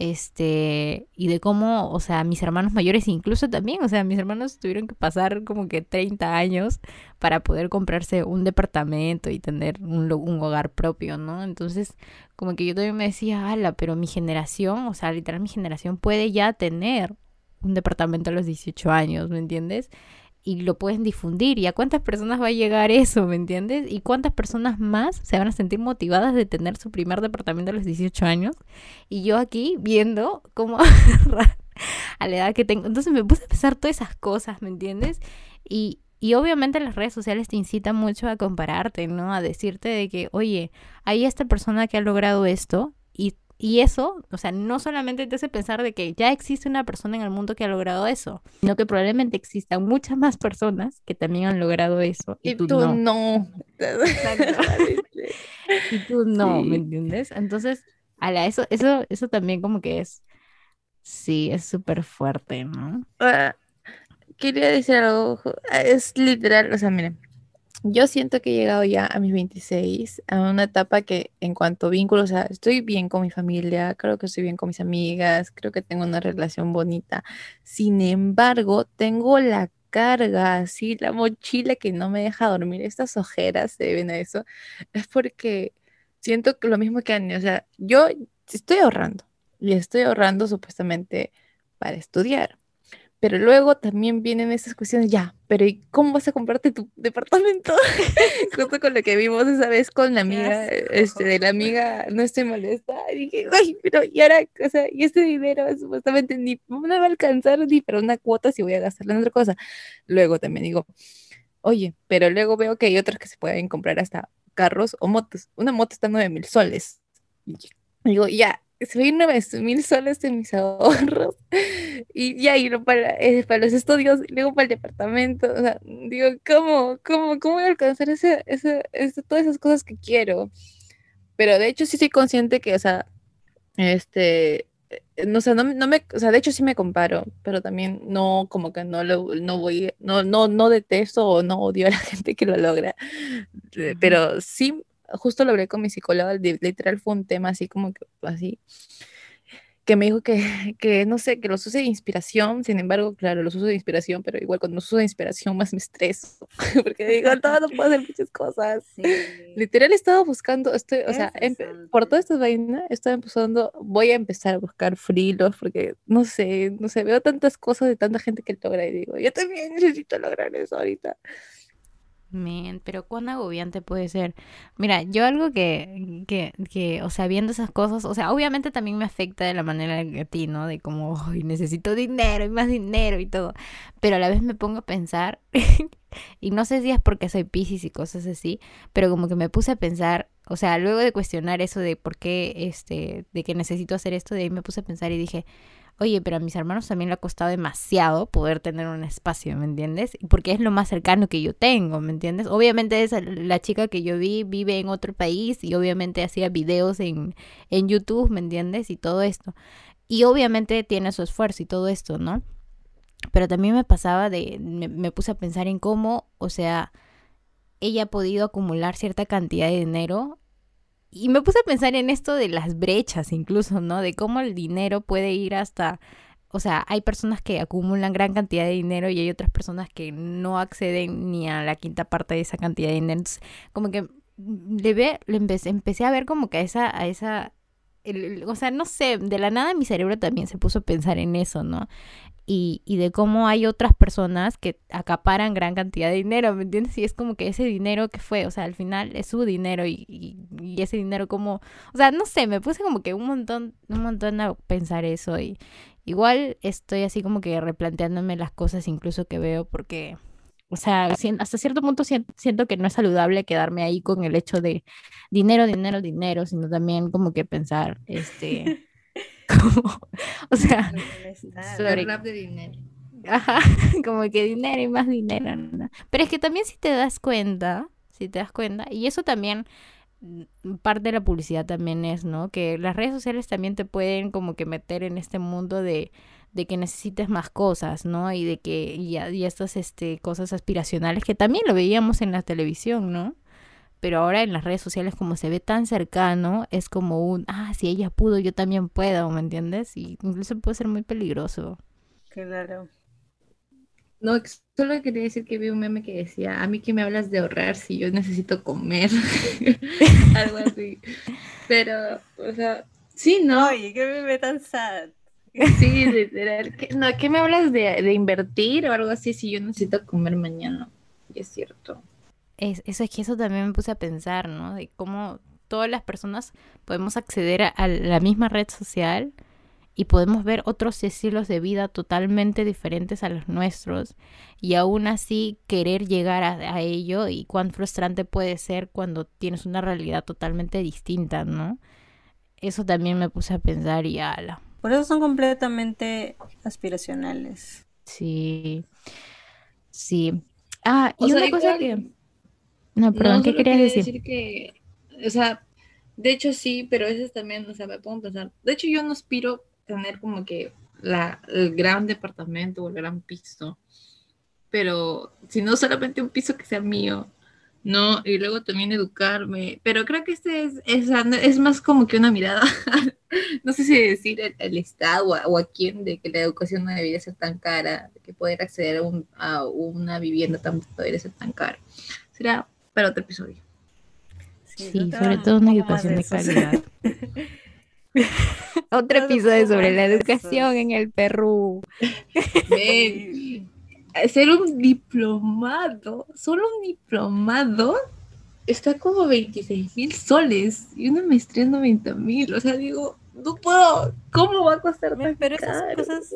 Este, y de cómo, o sea, mis hermanos mayores incluso también, o sea, mis hermanos tuvieron que pasar como que 30 años para poder comprarse un departamento y tener un, hogar propio, ¿no? Entonces, como que yo también me decía, ala, pero mi generación, o sea, literal mi generación puede ya tener un departamento a los 18 años, ¿me entiendes? Y lo pueden difundir. ¿Y a cuántas personas va a llegar eso, me entiendes? ¿Y cuántas personas más se van a sentir motivadas de tener su primer departamento a los 18 años? Y yo aquí viendo cómo a la edad que tengo. Entonces me puse a pensar todas esas cosas, ¿me entiendes? Y, y obviamente las redes sociales te incitan mucho a compararte, ¿no? A decirte de que, oye, hay esta persona que ha logrado esto y eso, o sea, no solamente te hace pensar de que ya existe una persona en el mundo que ha logrado eso, sino que probablemente existan muchas más personas que también han logrado eso. Y, tú, no. y tú no, ¿me entiendes? Entonces, ala, eso, eso, eso también como que es, sí, es súper fuerte, ¿no? Ah, quería decir algo, es literal, o sea, miren yo siento que he llegado ya a mis 26, a una etapa que en cuanto a vínculos, o sea, estoy bien con mi familia, creo que estoy bien con mis amigas, creo que tengo una relación bonita. Sin embargo, tengo la carga, así, la mochila que no me deja dormir, estas ojeras se deben a eso, es porque siento que lo mismo que Annie, o sea, yo estoy ahorrando y estoy ahorrando supuestamente para estudiar pero luego también vienen esas cuestiones, ya, pero ¿y cómo vas a comprarte tu departamento? Justo con lo que vimos esa vez con la amiga, este, de la amiga, no estoy molesta. Y dije, ay, pero y ahora, o sea, y este dinero supuestamente ni no me va a alcanzar ni para una cuota si voy a gastarlo en otra cosa. Luego también digo, oye, pero luego veo que hay otras que se pueden comprar hasta carros o motos. Una moto está nueve mil soles. Y digo, ya, subí nueve mil soles en mis ahorros. Y ya, y para, eh, para los estudios, y luego para el departamento, o sea, digo, ¿cómo, cómo, cómo voy a alcanzar ese, ese, todas esas cosas que quiero? Pero de hecho sí soy consciente que, o sea, este, eh, no, sé, no, no me, o sea, de hecho sí me comparo, pero también no, como que no lo, no voy, no, no, no detesto o no odio a la gente que lo logra, pero sí justo lo hablé con mi psicóloga, literal fue un tema así como que así, que me dijo que, que, no sé, que los use de inspiración, sin embargo, claro, los uso de inspiración, pero igual cuando los uso de inspiración más me estreso, porque digo, todo no puedo hacer muchas cosas. Literal he estado buscando, estoy, o sea, por toda esta vaina, estoy empezando, voy a empezar a buscar frilos, porque no sé, no sé, veo tantas cosas de tanta gente que logra y digo, yo también necesito lograr eso ahorita. Pero cuán agobiante puede ser. Mira, yo algo que, que, que, o sea, viendo esas cosas, o sea, obviamente también me afecta de la manera que a ti, ¿no? De como, hoy necesito dinero y más dinero y todo. Pero a la vez me pongo a pensar, y no sé si es porque soy piscis y cosas así, pero como que me puse a pensar, o sea, luego de cuestionar eso de por qué, este, de que necesito hacer esto, de ahí me puse a pensar y dije, oye, pero a mis hermanos también le ha costado demasiado poder tener un espacio, ¿me entiendes? Porque es lo más cercano que yo tengo, ¿me entiendes? Obviamente es la chica que yo vi vive en otro país y obviamente hacía videos en, en YouTube, ¿me entiendes? Y todo esto. Y obviamente tiene su esfuerzo y todo esto, ¿no? Pero también me pasaba de, me puse a pensar en cómo, o sea, ella ha podido acumular cierta cantidad de dinero y me puse a pensar en esto de las brechas incluso, ¿no? De cómo el dinero puede ir hasta, o sea, hay personas que acumulan gran cantidad de dinero y hay otras personas que no acceden ni a la quinta parte de esa cantidad de dinero. Entonces, como que le, ve, le empecé, empecé a ver como que a esa, a esa o sea, no sé, de la nada mi cerebro también se puso a pensar en eso, ¿no? Y, y, de cómo hay otras personas que acaparan gran cantidad de dinero, ¿me entiendes? Y es como que ese dinero que fue, o sea, al final es su dinero y, y, ese dinero como, o sea, no sé, me puse como que un montón, un montón a pensar eso y igual estoy así como que replanteándome las cosas incluso que veo porque, o sea, hasta cierto punto siento que no es saludable quedarme ahí con el hecho de dinero, dinero, dinero, sino también como que pensar, este... o sea, sobre rap de dinero. Ajá, como que dinero y más dinero. Pero es que también si te das cuenta, si te das cuenta, y eso también mm, parte de la publicidad también es, ¿no? Que las redes sociales también te pueden como que meter en este mundo de, de que necesites más cosas, ¿no? Y de que y, y estas este, cosas aspiracionales que también lo veíamos en la televisión, ¿no? Pero ahora en las redes sociales como se ve tan cercano, es como un, ah, si ella pudo, yo también puedo, ¿me entiendes? Y incluso puede ser muy peligroso. Claro. No, solo quería decir que vi un meme que decía, a mí que me hablas de ahorrar si yo necesito comer, algo así. Pero, o sea, sí, ¿no? Oye, qué meme tan sad. Sí, literal. ¿Qué, no, ¿qué me hablas de, de invertir o algo así si yo necesito comer mañana? Y es cierto es, eso es que eso también me puse a pensar, ¿no? De cómo todas las personas podemos acceder a, la misma red social y podemos ver otros estilos de vida totalmente diferentes a los nuestros y aún así querer llegar a, ello y cuán frustrante puede ser cuando tienes una realidad totalmente distinta, ¿no? Eso también me puse a pensar y ala. Por eso son completamente aspiracionales. Sí. Sí. Ah, y una cosa que no, perdón, ¿qué querías decir? decir que, o sea, de hecho sí, pero a veces también, o sea, me pongo a pensar, de hecho yo no aspiro tener como que la, el gran departamento o el gran piso, pero si no solamente un piso que sea mío, ¿no? Y luego también educarme, pero creo que este es, es, es más como que una mirada, no sé si decir el, Estado o a, quién, de que la educación no debería ser tan cara, de que poder acceder a, un, a una vivienda tampoco debería ser tan cara. Será para otro episodio. Sí, sobre todo una educación de calidad. otro episodio sobre la educación en el Perú. Ser un diplomado, solo un diplomado, está como 26 mil soles y una maestría 90 mil. O sea, digo, no puedo, ¿cómo va a costar Pero esas cosas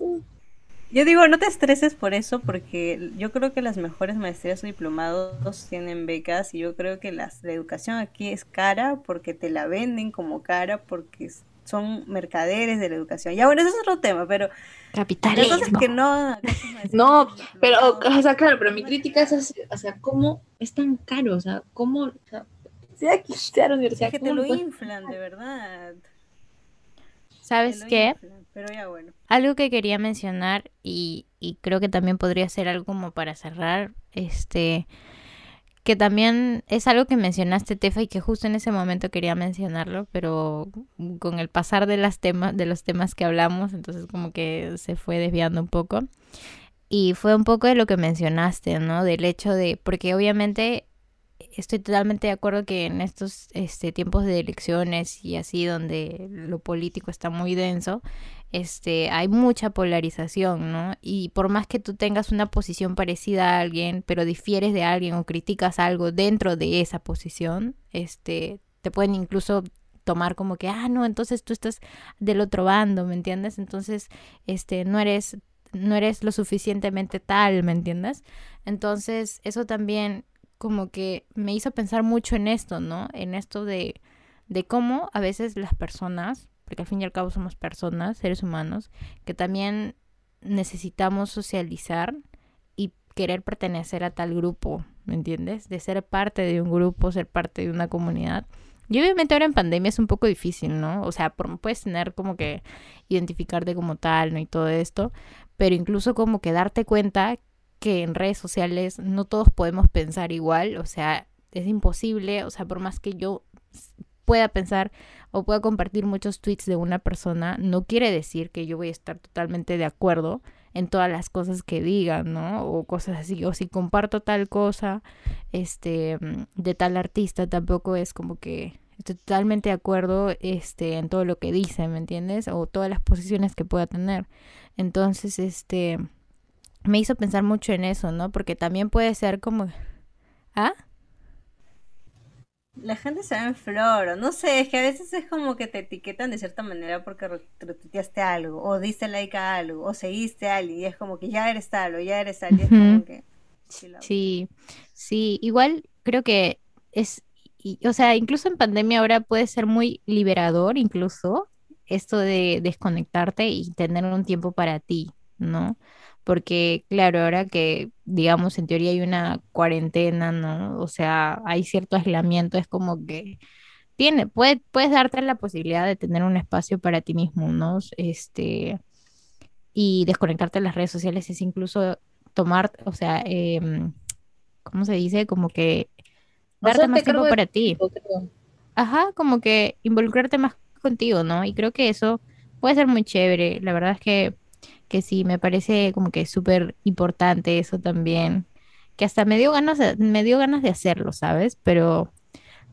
yo digo, no te estreses por eso, porque yo creo que las mejores maestrías o diplomados tienen becas y yo creo que la educación aquí es cara porque te la venden como cara porque son mercaderes de la educación. Ya bueno, eso es otro tema, pero... Capitalismo. que no... No, pero, o sea, claro, pero mi crítica es, o sea, ¿cómo es tan caro? O sea, ¿cómo... O sea, sea que sea la universidad... que te lo inflan, de verdad. ¿Sabes qué? Pero ya bueno. Algo que quería mencionar y, y creo que también podría ser algo como para cerrar, este, que también es algo que mencionaste, Tefa, y que justo en ese momento quería mencionarlo, pero con el pasar de, las temas, de los temas que hablamos, entonces como que se fue desviando un poco. Y fue un poco de lo que mencionaste, ¿no? Del hecho de, porque obviamente estoy totalmente de acuerdo que en estos este, tiempos de elecciones y así donde lo político está muy denso, este, hay mucha polarización, ¿no? Y por más que tú tengas una posición parecida a alguien, pero difieres de alguien o criticas algo dentro de esa posición, este, te pueden incluso tomar como que, ah, no, entonces tú estás del otro bando, ¿me entiendes? Entonces, este, no eres, no eres lo suficientemente tal, ¿me entiendes? Entonces, eso también como que me hizo pensar mucho en esto, ¿no? En esto de, de cómo a veces las personas, porque al fin y al cabo somos personas, seres humanos, que también necesitamos socializar y querer pertenecer a tal grupo, ¿me entiendes? De ser parte de un grupo, ser parte de una comunidad. Y obviamente ahora en pandemia es un poco difícil, ¿no? O sea, puedes tener como que identificarte como tal, ¿no? Y todo esto, pero incluso como que darte cuenta que en redes sociales no todos podemos pensar igual, o sea, es imposible, o sea, por más que yo pueda pensar o pueda compartir muchos tweets de una persona, no quiere decir que yo voy a estar totalmente de acuerdo en todas las cosas que digan, ¿no? O cosas así, o si comparto tal cosa, este, de tal artista, tampoco es como que estoy totalmente de acuerdo, este, en todo lo que dice, ¿me entiendes? O todas las posiciones que pueda tener. Entonces, este, me hizo pensar mucho en eso, ¿no? Porque también puede ser como, ¿ah? La gente se ve en flor, no sé, es que a veces es como que te etiquetan de cierta manera porque retuiteaste algo, o diste like a algo, o seguiste a alguien, y es como que ya eres tal, o ya eres tal, y es como que... Sí, sí, igual creo que es, o sea, incluso en pandemia ahora puede ser muy liberador, incluso, esto de desconectarte y tener un tiempo para ti, ¿no? Porque claro, ahora que digamos en teoría hay una cuarentena, ¿no? O sea, hay cierto aislamiento, es como que tiene, puede, puedes darte la posibilidad de tener un espacio para ti mismo, ¿no? Este, y desconectarte de las redes sociales es incluso tomar, o sea, eh, ¿cómo se dice? Como que darte más tiempo para ti. Ajá, como que involucrarte más contigo, ¿no? Y creo que eso puede ser muy chévere. La verdad es que que sí, me parece como que súper importante eso también, que hasta me dio ganas de, me dio ganas de hacerlo, ¿sabes? Pero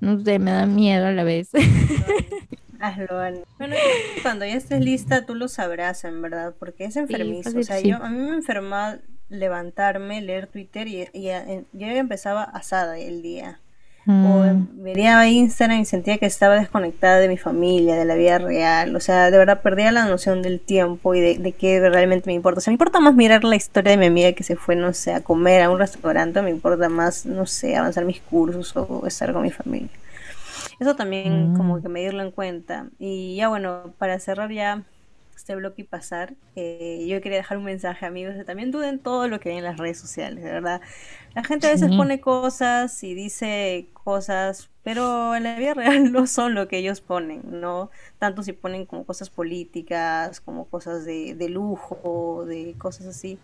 no sé, me da miedo a la vez. Hazlo, Bueno, cuando ya estés lista, tú lo sabrás, en verdad, porque es enfermizo. o sea, yo, a mí me enfermaba levantarme, leer Twitter y, y, y yo empezaba asada el día. O mm. vería Instagram y sentía que estaba desconectada de mi familia, de la vida real. O sea, de verdad perdía la noción del tiempo y de, de qué realmente me importa. O sea, me importa más mirar la historia de mi amiga que se fue, no sé, a comer a un restaurante. Me importa más, no sé, avanzar mis cursos o estar con mi familia. Eso también como mm. que medirlo en cuenta. Y ya bueno, para cerrar ya este bloque y pasar, eh, yo quería dejar un mensaje, amigos, de también duden todo lo que hay en las redes sociales, de verdad. La gente a veces pone cosas y dice cosas, pero en la vida real no son lo que ellos ponen, ¿no? Tanto si ponen como cosas políticas, como cosas de, de lujo, de cosas así.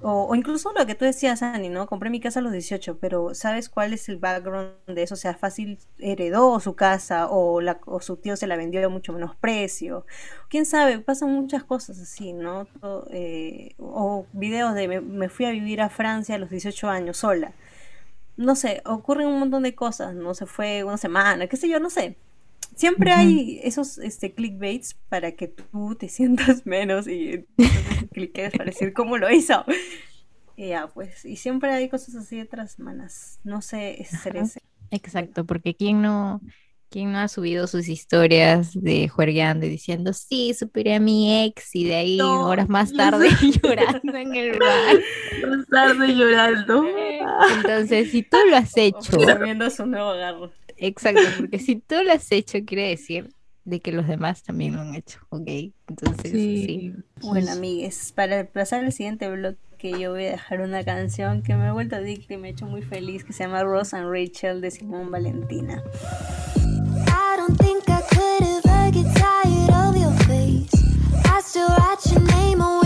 O, incluso lo que tú decías, Ani, ¿no? Compré mi casa a los 18, pero ¿sabes cuál es el background de eso? O sea, fácil heredó su casa o, la, o su tío se la vendió a mucho menos precio. Quién sabe, pasan muchas cosas así, ¿no? Eh, o videos de me, me, fui a vivir a Francia a los 18 años sola. No sé, ocurren un montón de cosas, ¿no? Se fue una semana, qué sé yo, no sé siempre hay esos este, clickbaits para que tú te sientas menos y cliques para decir cómo lo hizo. Y ya, pues, y siempre hay cosas así de otras manas. No se estrese. Exacto, porque quién no, quién no ha subido sus historias de juergueando y diciendo, sí, superé a mi ex y de ahí horas más tarde llorando en el bar. Más tarde llorando. Entonces, si tú lo has hecho. Viendo su nuevo agarro. Exacto, porque si tú lo has hecho, quiere decir de que los demás también lo han hecho, ¿ok? Entonces, sí. Bueno, amigues, para pasar al siguiente bloque, yo voy a dejar una canción que me ha vuelto adicta y me ha hecho muy feliz, que se llama Rose and Rachel de Simón Valentina. I don't think I could ever get tired of your face. I still write your name on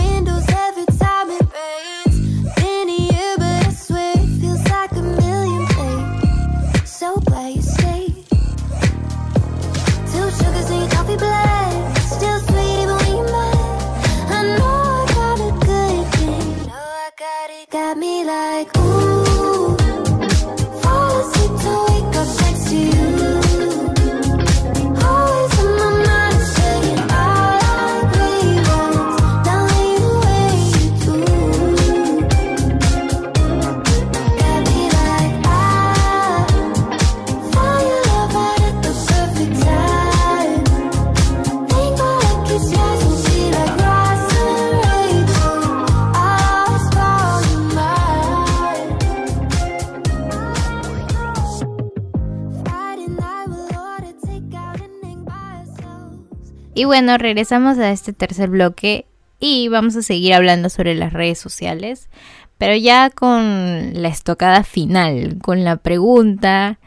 Y bueno, regresamos a este tercer bloque y vamos a seguir hablando sobre las redes sociales, pero ya con la estocada final, con la pregunta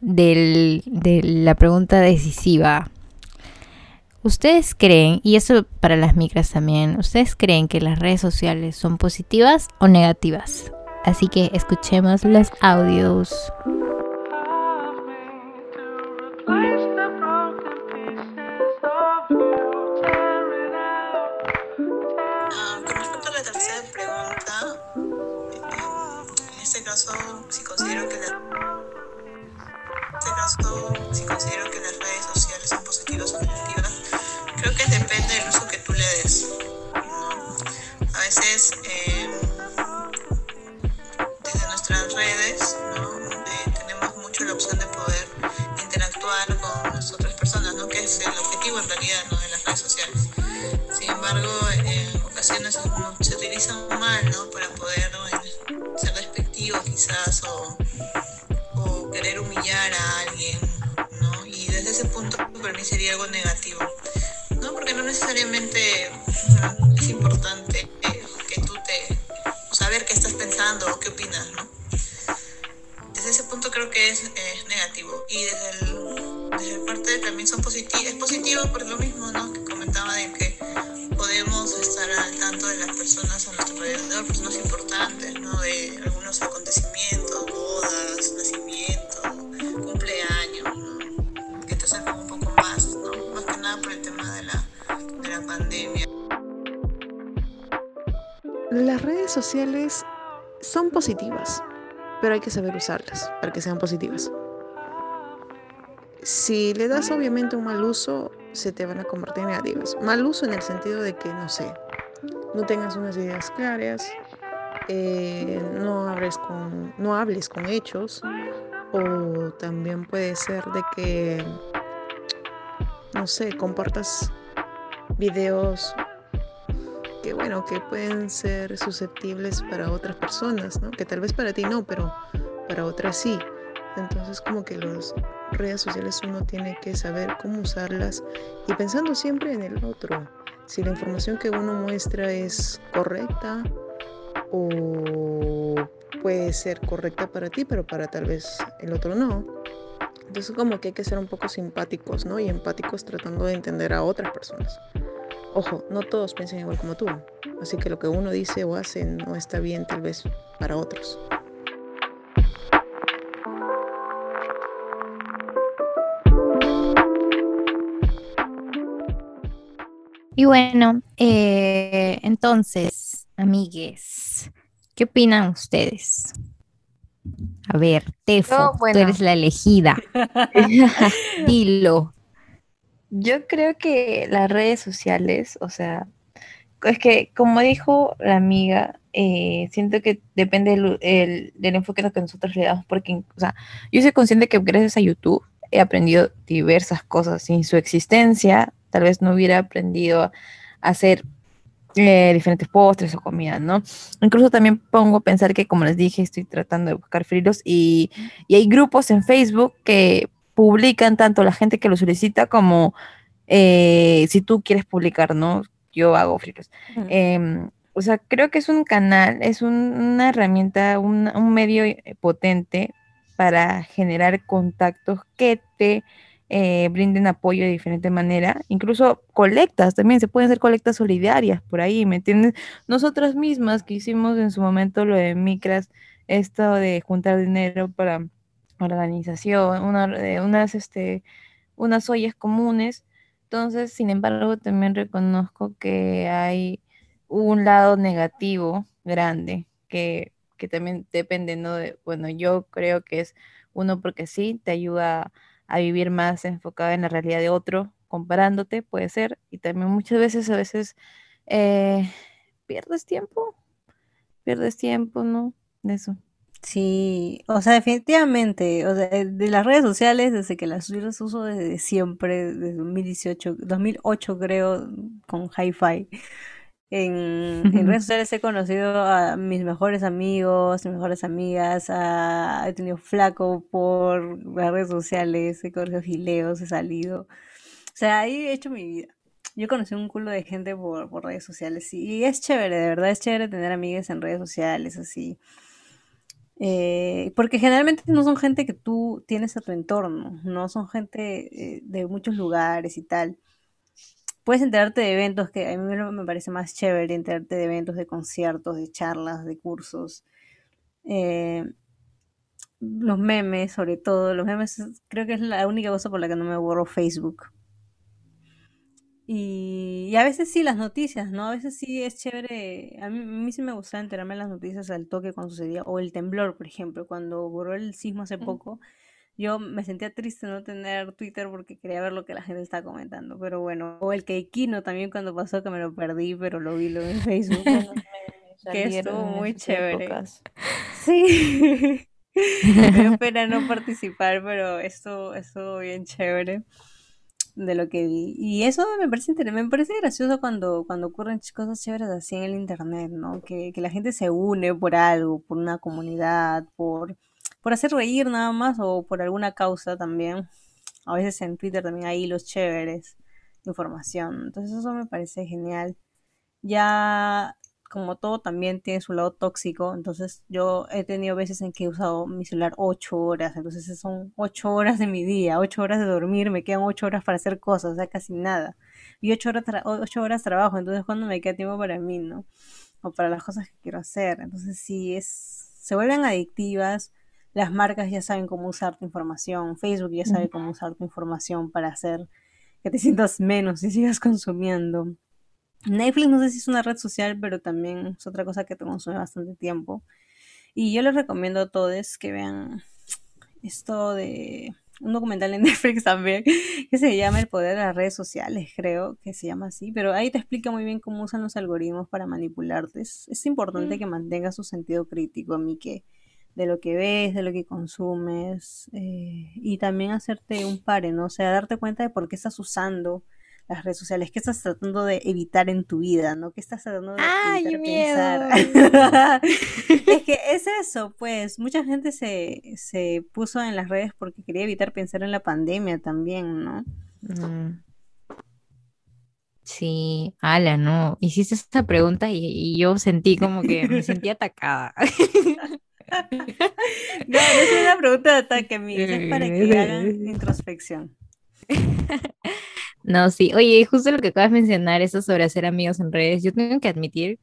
de la pregunta decisiva. ¿Ustedes creen, y eso para las micras también, ¿ustedes creen que las redes sociales son positivas o negativas? Así que escuchemos los audios. Si considero que las redes sociales son positivas o negativas, creo que depende del uso que tú le des. A veces eh, desde nuestras redes eh, tenemos mucho la opción de poder interactuar con las otras personas, ¿no? que es el objetivo en realidad de las redes sociales. Sin embargo, en ocasiones se utilizan mal ¿no? Algo negativo, ¿no? Porque no necesariamente es importante que tú te, saber qué estás pensando o qué opinas, ¿no? Desde ese punto creo que es, negativo y desde el, desde el parte también son positivos, es positivo por lo mismo, son positivas, pero hay que saber usarlas para que sean positivas. Si le das obviamente un mal uso, se te van a convertir en negativas. Mal uso en el sentido de que, no sé, no tengas unas ideas claras, eh, no, hables con, no hables con hechos, o también puede ser de que, no sé, compartas videos que, bueno, que pueden ser susceptibles para otras personas, ¿no? Que tal vez para ti no, pero para otras sí. Entonces como que las redes sociales uno tiene que saber cómo usarlas y pensando siempre en el otro. Si la información que uno muestra es correcta o puede ser correcta para ti, pero para tal vez el otro no. Entonces como que hay que ser un poco simpáticos, ¿no? Y empáticos tratando de entender a otras personas. Ojo, no todos piensan igual como tú. Así que lo que uno dice o hace no está bien tal vez para otros. Y bueno, eh, entonces, amigues, ¿qué opinan ustedes? A ver, Tefo, tú eres la elegida. Dilo. Yo creo que las redes sociales, o sea, es que como dijo la amiga, eh, siento que depende del, del, enfoque que nosotros le damos, porque, o sea, yo soy consciente que gracias a YouTube he aprendido diversas cosas. Sin su existencia, tal vez no hubiera aprendido a hacer eh, diferentes postres o comida, ¿no? Incluso también pongo a pensar que, como les dije, estoy tratando de buscar frilos y, hay grupos en Facebook que publican tanto la gente que lo solicita como eh, si tú quieres publicar, ¿no? Yo hago frilos. Em, o sea, creo que es un canal, es una herramienta, un, un medio eh, potente para generar contactos que te eh, brinden apoyo de diferente manera, incluso colectas, también se pueden hacer colectas solidarias por ahí, ¿me entiendes? Nosotras mismas que hicimos en su momento lo de micras, esto de juntar dinero para organización, unas, este, unas ollas comunes, entonces, sin embargo, también reconozco que hay un lado negativo grande que, que también depende. De, bueno, yo creo que es uno porque sí, te ayuda a vivir más enfocada en la realidad de otro, comparándote, puede ser, y también muchas veces, a veces, eh, pierdes tiempo, pierdes tiempo, ¿no? De eso. Sí, o sea, definitivamente, o sea, de las redes sociales, desde que las uso desde siempre, desde 2018, 2008 creo, con Hi-Fi. En, redes sociales he conocido a mis mejores amigos, mis mejores amigas, he tenido flaco por las redes sociales, he conocido gileos, he salido. O sea, ahí he hecho mi vida. yo conocí un culo de gente por, por redes sociales y es chévere, de verdad es chévere tener amigas en redes sociales así. Eh, porque generalmente no son gente que tú tienes a tu entorno, no son gente eh, de muchos lugares y tal. Puedes enterarte de eventos que a mí me parece más chévere, enterarte de eventos, de conciertos, de charlas, de cursos. Eh, los memes, sobre todo, los memes creo que es la única cosa por la que no me borro Facebook. Y, a veces sí las noticias, ¿no? A veces sí es chévere. A mí, a mí sí me gustaba enterarme de las noticias al toque cuando sucedía. O el temblor, por ejemplo, cuando borró el sismo hace poco. Yo me sentía triste no tener Twitter porque quería ver lo que la gente estaba comentando. Pero bueno, o el Keikino también cuando pasó que me lo perdí, pero lo vi lo en Facebook. que estuvo muy chévere. Sí. me pena no participar, pero esto estuvo bien chévere de lo que vi. Y eso me parece me parece gracioso cuando, cuando ocurren cosas chéveres así en el internet, ¿no? Que, que la gente se une por algo, por una comunidad, por, por hacer reír nada más o por alguna causa también. A veces en Twitter también hay hilos chéveres, información. Entonces eso me parece genial. Ya como todo también tiene su lado tóxico, entonces yo he tenido veces en que he usado mi celular ocho horas, entonces son ocho horas de mi día, ocho horas de dormir, me quedan ocho horas para hacer cosas, o sea, casi nada. Y ocho horas, ocho horas trabajo, entonces cuando me queda tiempo para mí, ¿no? O para las cosas que quiero hacer. Entonces sí, es, se vuelven adictivas. Las marcas ya saben cómo usar tu información, Facebook ya sabe cómo usar tu información para hacer que te sientas menos y sigas consumiendo. Netflix no sé si es una red social, pero también es otra cosa que te consume bastante tiempo. Y yo les recomiendo a todos que vean esto de un documental en Netflix también, que se llama El poder de las redes sociales, creo que se llama así, pero ahí te explica muy bien cómo usan los algoritmos para manipularte. Es, importante mm. que mantengas su sentido crítico, a mí que de lo que ves, de lo que consumes, eh, y también hacerte un pare, ¿no? O sea, darte cuenta de por qué estás usando las redes sociales? ¿Qué estás tratando de evitar en tu vida, no? ¿Qué estás tratando de ¡Ay, miedo! es que es eso, pues. Mucha gente se, se puso en las redes porque quería evitar pensar en la pandemia también, ¿no? Mm. Sí, ala, no. Hiciste esta pregunta y, yo sentí como que me sentí atacada. no, no es una pregunta de ataque, mí, es para que hagan introspección. No, sí. Oye, justo lo que acabas de mencionar, eso sobre hacer amigos en redes, yo tengo que admitir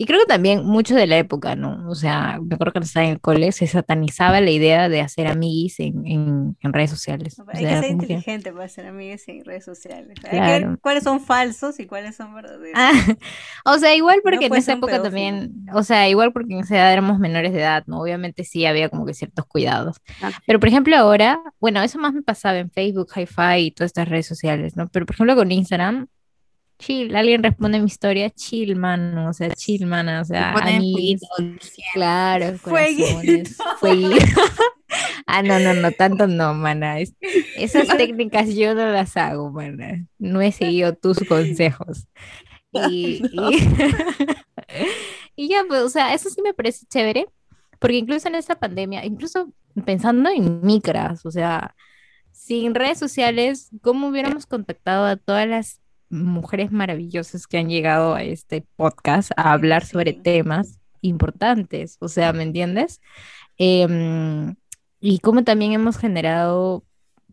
y creo que también mucho de la época, ¿no? O sea, me acuerdo que estaba en el cole, se satanizaba la idea de hacer amiguis en, en, en redes sociales. hay que ser inteligente para hacer amiguis en redes sociales. Hay que ver cuáles son falsos y cuáles son verdaderos. Ah, o sea, igual porque en esa época también, o sea, igual porque en esa edad éramos menores de edad, ¿no? Obviamente sí había como que ciertos cuidados. Ah. Pero por ejemplo ahora, bueno, eso más me pasaba en Facebook, Hi-Fi y todas estas redes sociales, ¿no? Pero por ejemplo con Instagram, chill, alguien responde mi historia, chill, mano, o sea, chill, mana, o sea, claro, corazones, ah, no, no, no, tanto no, mana, esas técnicas yo no las hago, mana, no he seguido tus consejos. Y, y, ya, pues, o sea, eso sí me parece chévere, porque incluso en esta pandemia, incluso pensando en micras, o sea, sin redes sociales, ¿cómo hubiéramos contactado a todas las mujeres maravillosas que han llegado a este podcast a hablar sobre temas importantes, o sea, ¿me entiendes? Em, y como también hemos generado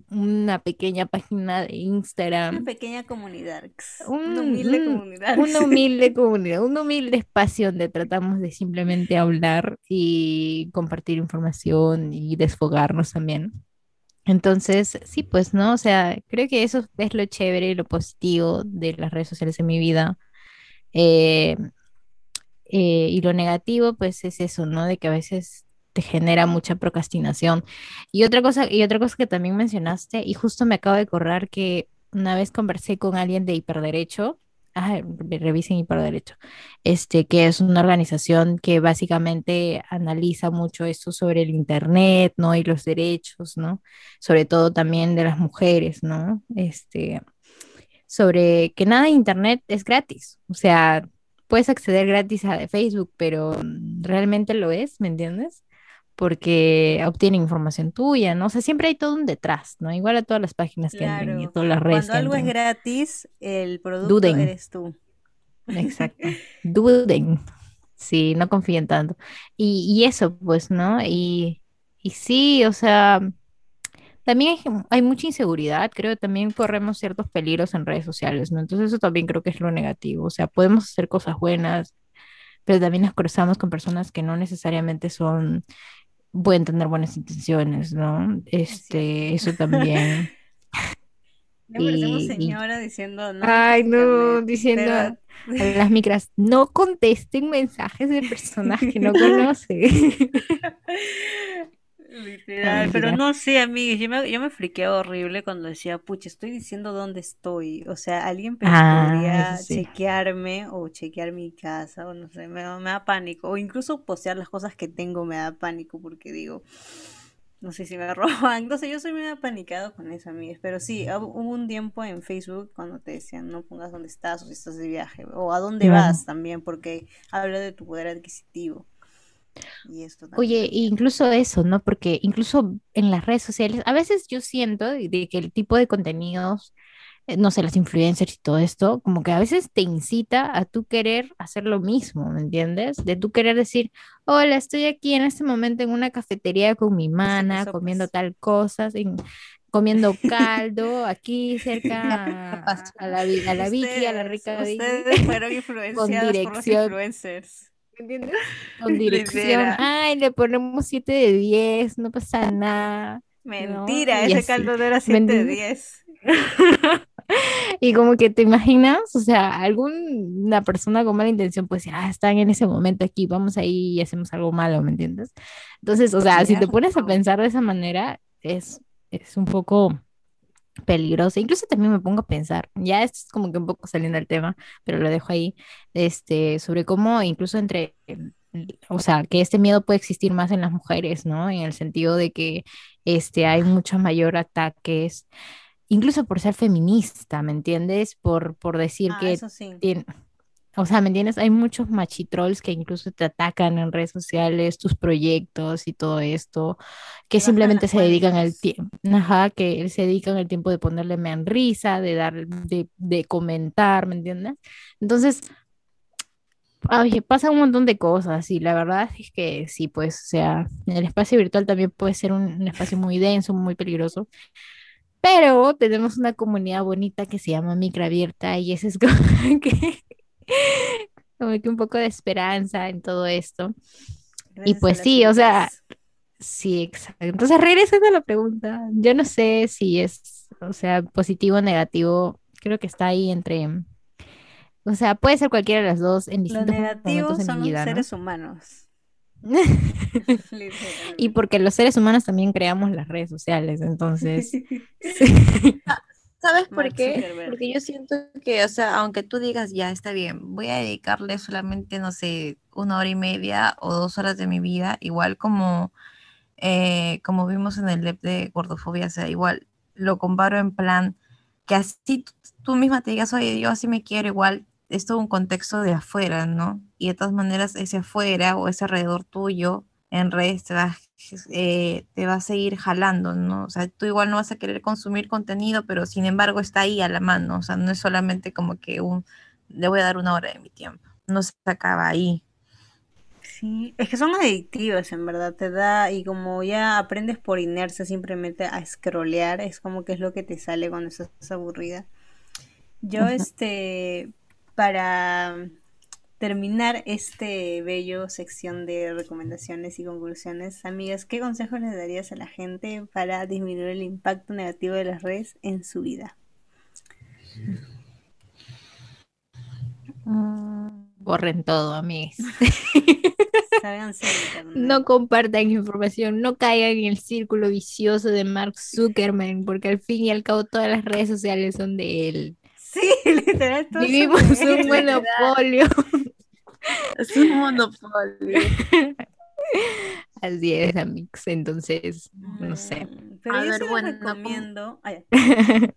una pequeña página de Instagram. Una pequeña comunidad. una humilde comunidad. Una humilde comunidad, un humilde espacio donde tratamos de simplemente hablar y compartir información y desfogarnos también. Entonces, sí, pues, ¿no? O sea, creo que eso es lo chévere y lo positivo de las redes sociales en mi vida. Eh, eh, y lo negativo, pues, es eso, ¿no? De que a veces te genera mucha procrastinación. Y otra cosa, y otra cosa que también mencionaste, y justo me acabo de acordar que una vez conversé con alguien de hiperderecho ah, revisen y por derecho, este, que es una organización que básicamente analiza mucho esto sobre el Internet, ¿no? Y los derechos, ¿no? Sobre todo también de las mujeres, ¿no? Este, sobre que nada Internet es gratis, o sea, puedes acceder gratis a Facebook, pero realmente lo es, ¿me entiendes? Porque obtienen información tuya, ¿no? O sea, siempre hay todo un detrás, ¿no? Igual a todas las páginas que entran y todas las redes. Cuando algo es gratis, el producto eres tú. Exacto. Duden. Sí, no confíen tanto. Y, y eso, pues, ¿no? Y, y sí, o sea, también hay, hay, mucha inseguridad, creo que también corremos ciertos peligros en redes sociales, ¿no? Entonces eso también creo que es lo negativo, o sea, podemos hacer cosas buenas, pero también nos cruzamos con personas que no necesariamente son pueden tener buenas intenciones, ¿no? Este, eso también. Me señora diciendo no. Ay, no, diciendo a las micras, no contesten mensajes de personas que no conocen. Literal, pero no sé, amigos, yo me, yo me friqueaba horrible cuando decía, pucha, estoy diciendo dónde estoy. O sea, alguien ah, podría chequearme o chequear mi casa, o no sé, me, me, da pánico. O incluso postear las cosas que tengo me da pánico porque digo, no sé si me roban. Entonces yo soy muy apanicado con eso, amigos. Pero sí, hubo un tiempo en Facebook cuando te decían, no pongas dónde estás o si estás de viaje, o a dónde vas también, porque habla de tu poder adquisitivo. Oye, incluso eso, ¿no? Porque incluso en las redes sociales, a veces yo siento de que el tipo de contenidos, eh, no sé, las influencers y todo esto, como que a veces te incita a tú querer hacer lo mismo, ¿me entiendes? De tú querer decir, hola, estoy aquí en este momento en una cafetería con mi mana, comiendo tal cosa, comiendo caldo aquí cerca a, la, a la Vicky, a la rica Vicky. fueron influenciados por los influencers. ¿Entiendes? Con dirección. Ay, le ponemos 7 de 10, no pasa nada. Mentira, ese caldo no era 7 de 10. y como que te imaginas, o sea, alguna persona con mala intención decir, ah, están en ese momento aquí, vamos ahí y hacemos algo malo, ¿me entiendes? Entonces, o sea, si te pones a pensar de esa manera, es, es un poco peligrosa. Incluso también me pongo a pensar, ya esto es como que un poco saliendo del tema, pero lo dejo ahí, este, sobre cómo incluso entre, em, o sea, que este miedo puede existir más en las mujeres, ¿no? En el sentido de que este, hay mucho mayor ataques, incluso por ser feminista, ¿me entiendes? Por, por decir ah, que tiene, o sea, ¿me entiendes? Hay muchos machitrolls que incluso te atacan en redes sociales, tus proyectos y todo esto, que simplemente se dedican al tiempo, ajá, que se dedican el tiempo de ponerle me risa, de dar, de, de comentar, ¿me entiendes? Entonces, oye, pasa un montón de cosas y la verdad es que sí, pues, o sea, el espacio virtual también puede ser un, un espacio muy denso, muy peligroso. Pero tenemos una comunidad bonita que se llama Micra Abierta y ese es como que como que un poco de esperanza en todo esto. y pues sí, o sea, sí, exacto. Entonces, regresando a la pregunta, yo no sé si es, o sea, positivo o negativo, creo que está ahí entre, o sea, puede ser cualquiera de las dos en distintos Lo negativo son los seres humanos. y porque los seres humanos también creamos las redes sociales, entonces. ¿Sabes por qué? Porque yo siento que, o sea, aunque tú digas, ya está bien, voy a dedicarle solamente, no sé, una hora y media o dos horas de mi vida, igual como, eh, como vimos en el LEP de gordofobia, o sea, igual lo comparo en plan que así tú, misma te digas, oye, yo así me quiero, igual es todo un contexto de afuera, ¿no? Y de todas maneras, ese afuera o ese alrededor tuyo en redes te va, eh, te va a seguir jalando, ¿no? O sea, tú igual no vas a querer consumir contenido, pero sin embargo está ahí a la mano, o sea, no es solamente como que un, le voy a dar una hora de mi tiempo, no se acaba ahí. Sí, es que son adictivas en verdad, te da, y como ya aprendes por inercia simplemente a scrollear, es como que es lo que te sale cuando estás aburrida. Yo, este, para terminar este bello sección de recomendaciones y conclusiones, amigas, ¿qué consejos les darías a la gente para disminuir el impacto negativo de las redes en su vida? Mm, borren todo, amigas. no compartan información, no caigan en el círculo vicioso de Mark Zuckerman, porque al fin y al cabo todas las redes sociales son de él. Sí, literal. Vivimos un monopolio. Es un monopolio. Así es, Amix. Entonces, no sé. Mm, pero a yo ver, bueno, recomiendo.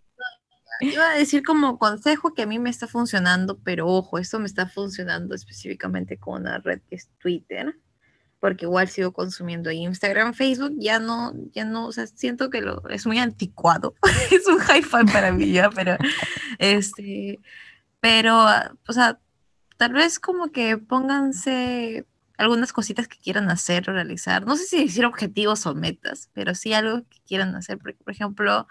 Iba a decir como consejo que a mí me está funcionando, pero ojo, esto me está funcionando específicamente con una red que es Twitter. porque igual sigo consumiendo Instagram, Facebook, ya no, ya no, o sea, siento que lo, es muy anticuado, es un hi-fi para mí ya, pero, este, pero, o sea, tal vez como que pónganse algunas cositas que quieran hacer o realizar, no sé si decir objetivos o metas, pero sí algo que quieran hacer, por ejemplo,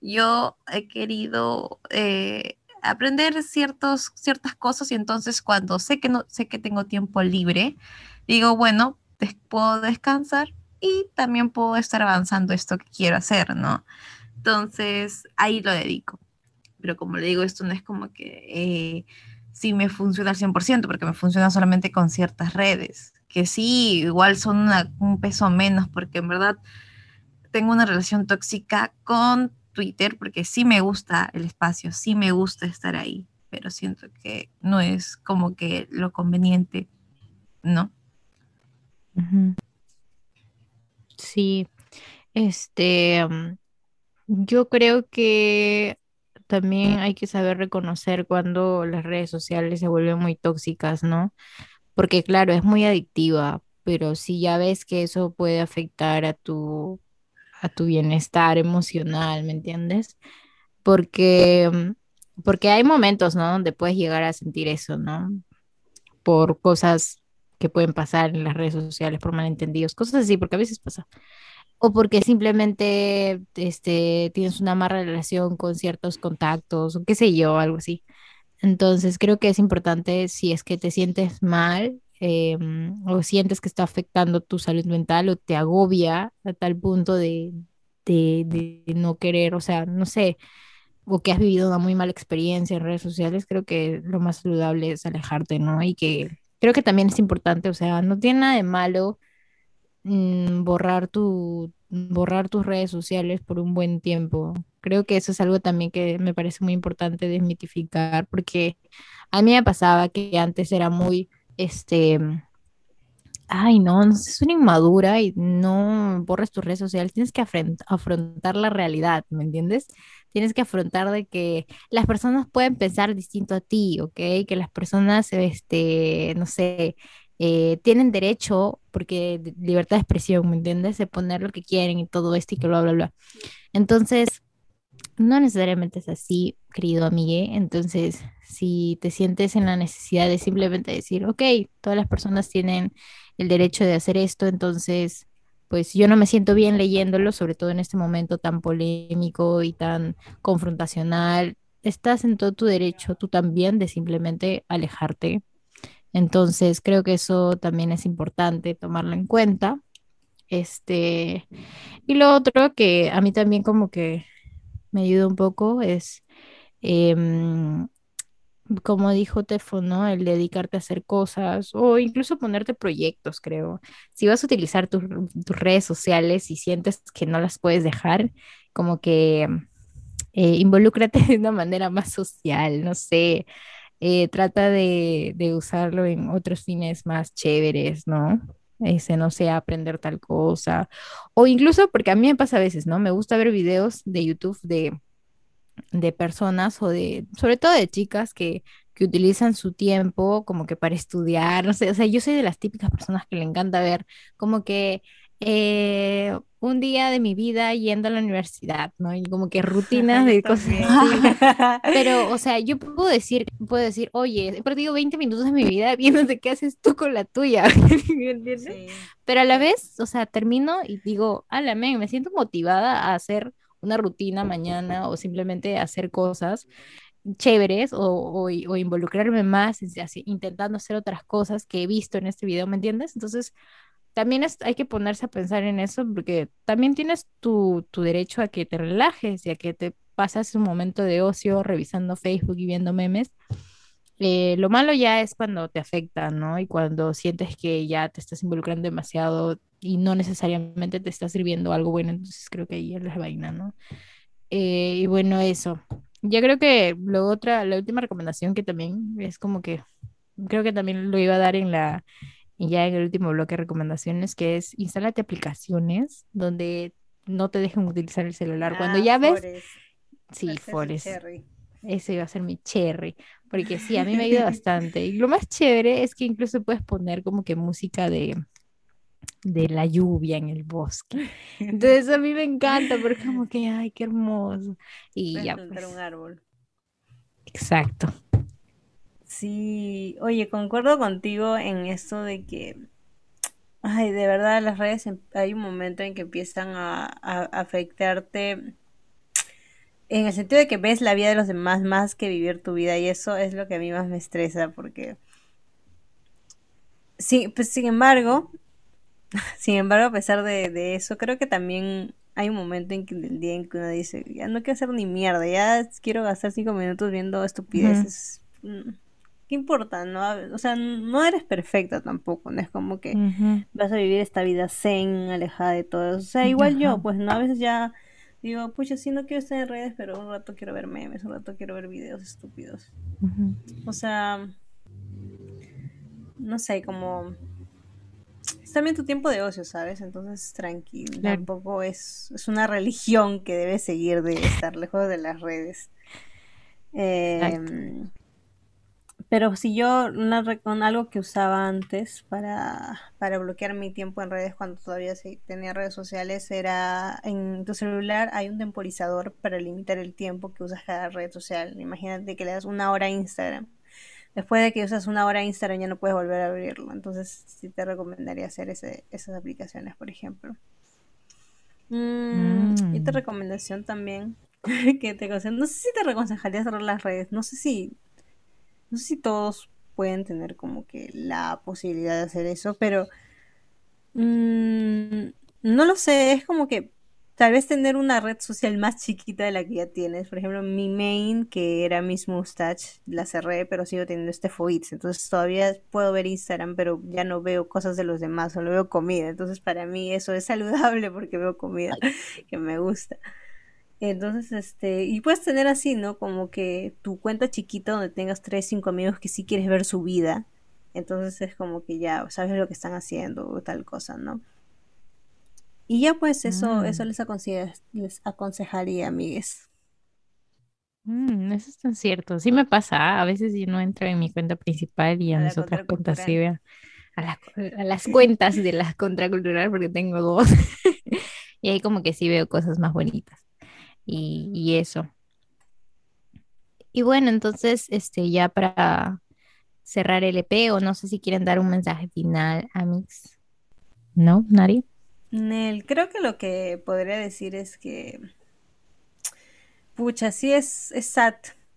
yo he querido eh, aprender ciertos, ciertas cosas y entonces cuando sé que no sé que tengo tiempo libre, digo, bueno, puedo descansar y también puedo estar avanzando esto que quiero hacer, ¿no? Entonces, ahí lo dedico. Pero como le digo, esto no es como que eh, sí me funciona al 100%, porque me funciona solamente con ciertas redes, que sí, igual son un peso menos, porque en verdad tengo una relación tóxica con Twitter, porque sí me gusta el espacio, sí me gusta estar ahí, pero siento que no es como que lo conveniente, ¿no? Sí, este, mm, yo creo que también hay que saber reconocer cuando las redes sociales se vuelven muy tóxicas, ¿no? Porque claro, es muy adictiva, pero si ya ves que eso puede afectar a tu, a tu bienestar emocional, ¿me entiendes? Porque, mm, porque hay momentos, ¿no? Donde puedes llegar a sentir eso, ¿no? Por cosas que pueden pasar en las redes sociales por malentendidos, cosas así, porque a veces pasa. O porque simplemente este, tienes una mala relación con ciertos contactos, o qué sé yo, algo así. Entonces creo que es importante si es que te sientes mal em, o sientes que está afectando tu salud mental o te agobia a tal punto de, de, de no querer, o sea, no sé, o que has vivido una muy mala experiencia en redes sociales, creo que lo más saludable es alejarte, ¿no? Y que creo que también es importante, o sea, no tiene nada de malo mm, borrar tu borrar tus redes sociales por un buen tiempo. Creo que eso es algo también que me parece muy importante desmitificar, porque a mí me pasaba que antes era muy, este, ay, no, no sé, es una inmadura y no borres tus redes sociales, tienes que afrontar la realidad, ¿me entiendes? tienes que afrontar de que las personas pueden pensar distinto a ti, ¿ok? Que las personas, este, no sé, eh, tienen derecho, porque libertad de expresión, ¿me entiendes? De poner lo que quieren y todo esto y que bla, bla, bla. Entonces, no necesariamente es así, querido amigue. Entonces, si te sientes en la necesidad de simplemente decir, ok, todas las personas tienen el derecho de hacer esto, entonces pues yo no me siento bien leyéndolo, sobre todo en este momento tan polémico y tan confrontacional. Estás en todo tu derecho, tú también, de simplemente alejarte. Entonces, creo que eso también es importante tomarlo en cuenta. Este, y lo otro que a mí también como que me ayuda un poco es em, como dijo Tefo, ¿no? El dedicarte a hacer cosas o incluso ponerte proyectos, creo. Si vas a utilizar tus redes sociales y sientes que no las puedes dejar, como que eh, involúcrate de una manera más social, no sé. Eh, trata de, de, usarlo en otros fines más chéveres, ¿no? Ese, no sé, aprender tal cosa. O incluso, porque a mí me pasa a veces, ¿no? Me gusta ver videos de YouTube de de personas o de, sobre todo de chicas que, que utilizan su tiempo como que para estudiar, no sé, o sea, yo soy de las típicas personas que le encanta ver como que eh, un día de mi vida yendo a la universidad, ¿no? Y como que rutinas de cosas Pero, o sea, yo puedo decir, puedo decir, oye, he perdido 20 minutos de mi vida viéndote qué haces tú con la tuya, ¿me entiendes? Pero a la vez, o sea, termino y digo, ala, me siento motivada a hacer una rutina mañana o simplemente hacer cosas chéveres o, involucrarme más así, intentando hacer otras cosas que he visto en este video, ¿me entiendes? Entonces, también hay que ponerse a pensar en eso porque también tienes tu, tu derecho a que te relajes y a que te pasas un momento de ocio revisando Facebook y viendo memes. Eh, lo malo ya es cuando te afecta, ¿no? Y cuando sientes que ya te estás involucrando demasiado y no necesariamente te está sirviendo algo bueno, entonces creo que ahí es la vaina, ¿no? Eh, y bueno, eso. Ya creo que lo otra, la última recomendación que también es como que creo que también lo iba a dar en la ya en el último bloque de recomendaciones que es instálate aplicaciones donde no te dejen utilizar el celular. Cuando ah, ya ves Sí, Forest. Ese iba a ser mi cherry, porque sí, a mí me ayuda bastante. Y lo más chévere es que incluso puedes poner como que música de de la lluvia en el bosque. Entonces a mí me encanta porque como que, ay, qué hermoso. Y ya. Pues. un árbol. Exacto. Sí, oye, concuerdo contigo en esto de que, ay, de verdad las redes em, hay un momento en que empiezan a, a afectarte en el sentido de que ves la vida de los demás más que vivir tu vida y eso es lo que a mí más me estresa porque sí, pues sin embargo, sin embargo, a pesar de, eso, creo que también hay un momento en que el día en que uno dice, ya no quiero hacer ni mierda, ya quiero gastar cinco minutos viendo estupideces. Mm, ¿Qué importa? No, o sea, no eres perfecta tampoco, no es como que vas a vivir esta vida zen, alejada de todo. O sea, igual yo, pues no, a veces ya digo, pucha, sí, no quiero estar en redes, pero un rato quiero ver memes, un rato quiero ver videos estúpidos. O sea, no sé, como es también tu tiempo de ocio, ¿sabes? Entonces, tranquilo. Tampoco es, es una religión que debes seguir de estar lejos de las redes. Pero si yo, una, algo que usaba antes para, para bloquear mi tiempo en redes cuando todavía tenía redes sociales era en tu celular hay un temporizador para limitar el tiempo que usas cada red social. Imagínate que le das una hora a Instagram después de que usas una hora Instagram ya no puedes volver a abrirlo. Entonces sí te recomendaría hacer ese, esas aplicaciones, por ejemplo. Mm, Y tu mm. recomendación también, que te no sé si te aconsejaría cerrar las redes, no sé si, no sé si todos pueden tener como que la posibilidad de hacer eso, pero mm, no lo sé, es como que tal vez tener una red social más chiquita de la que ya tienes. Por ejemplo, mi main, que era Miss Mustache, la cerré, pero sigo teniendo este Foits. Entonces todavía puedo ver Instagram, pero ya no veo cosas de los demás, solo veo comida. Entonces para mí eso es saludable porque veo comida que me gusta. Entonces, este, y puedes tener así, ¿no? Como que tu cuenta chiquita donde tengas tres, cinco amigos que sí quieres ver su vida. Entonces es como que ya sabes lo que están haciendo o tal cosa, ¿no? Y ya pues eso, eso mm. les, les aconsejaría, amigues. Mm, eso es tan cierto. Sí me pasa. A veces yo no entro en mi cuenta principal y a, mis otras cuentas sí veo. A, a, las cuentas de las contracultural porque tengo dos. y ahí como que sí veo cosas más bonitas. Y, eso. Y bueno, entonces, este, ya para cerrar el EP, o no sé si quieren dar un mensaje final, amigos. ¿No? ¿Nadie? Nel, creo que lo que podría decir es que, pucha, sí es, es sad.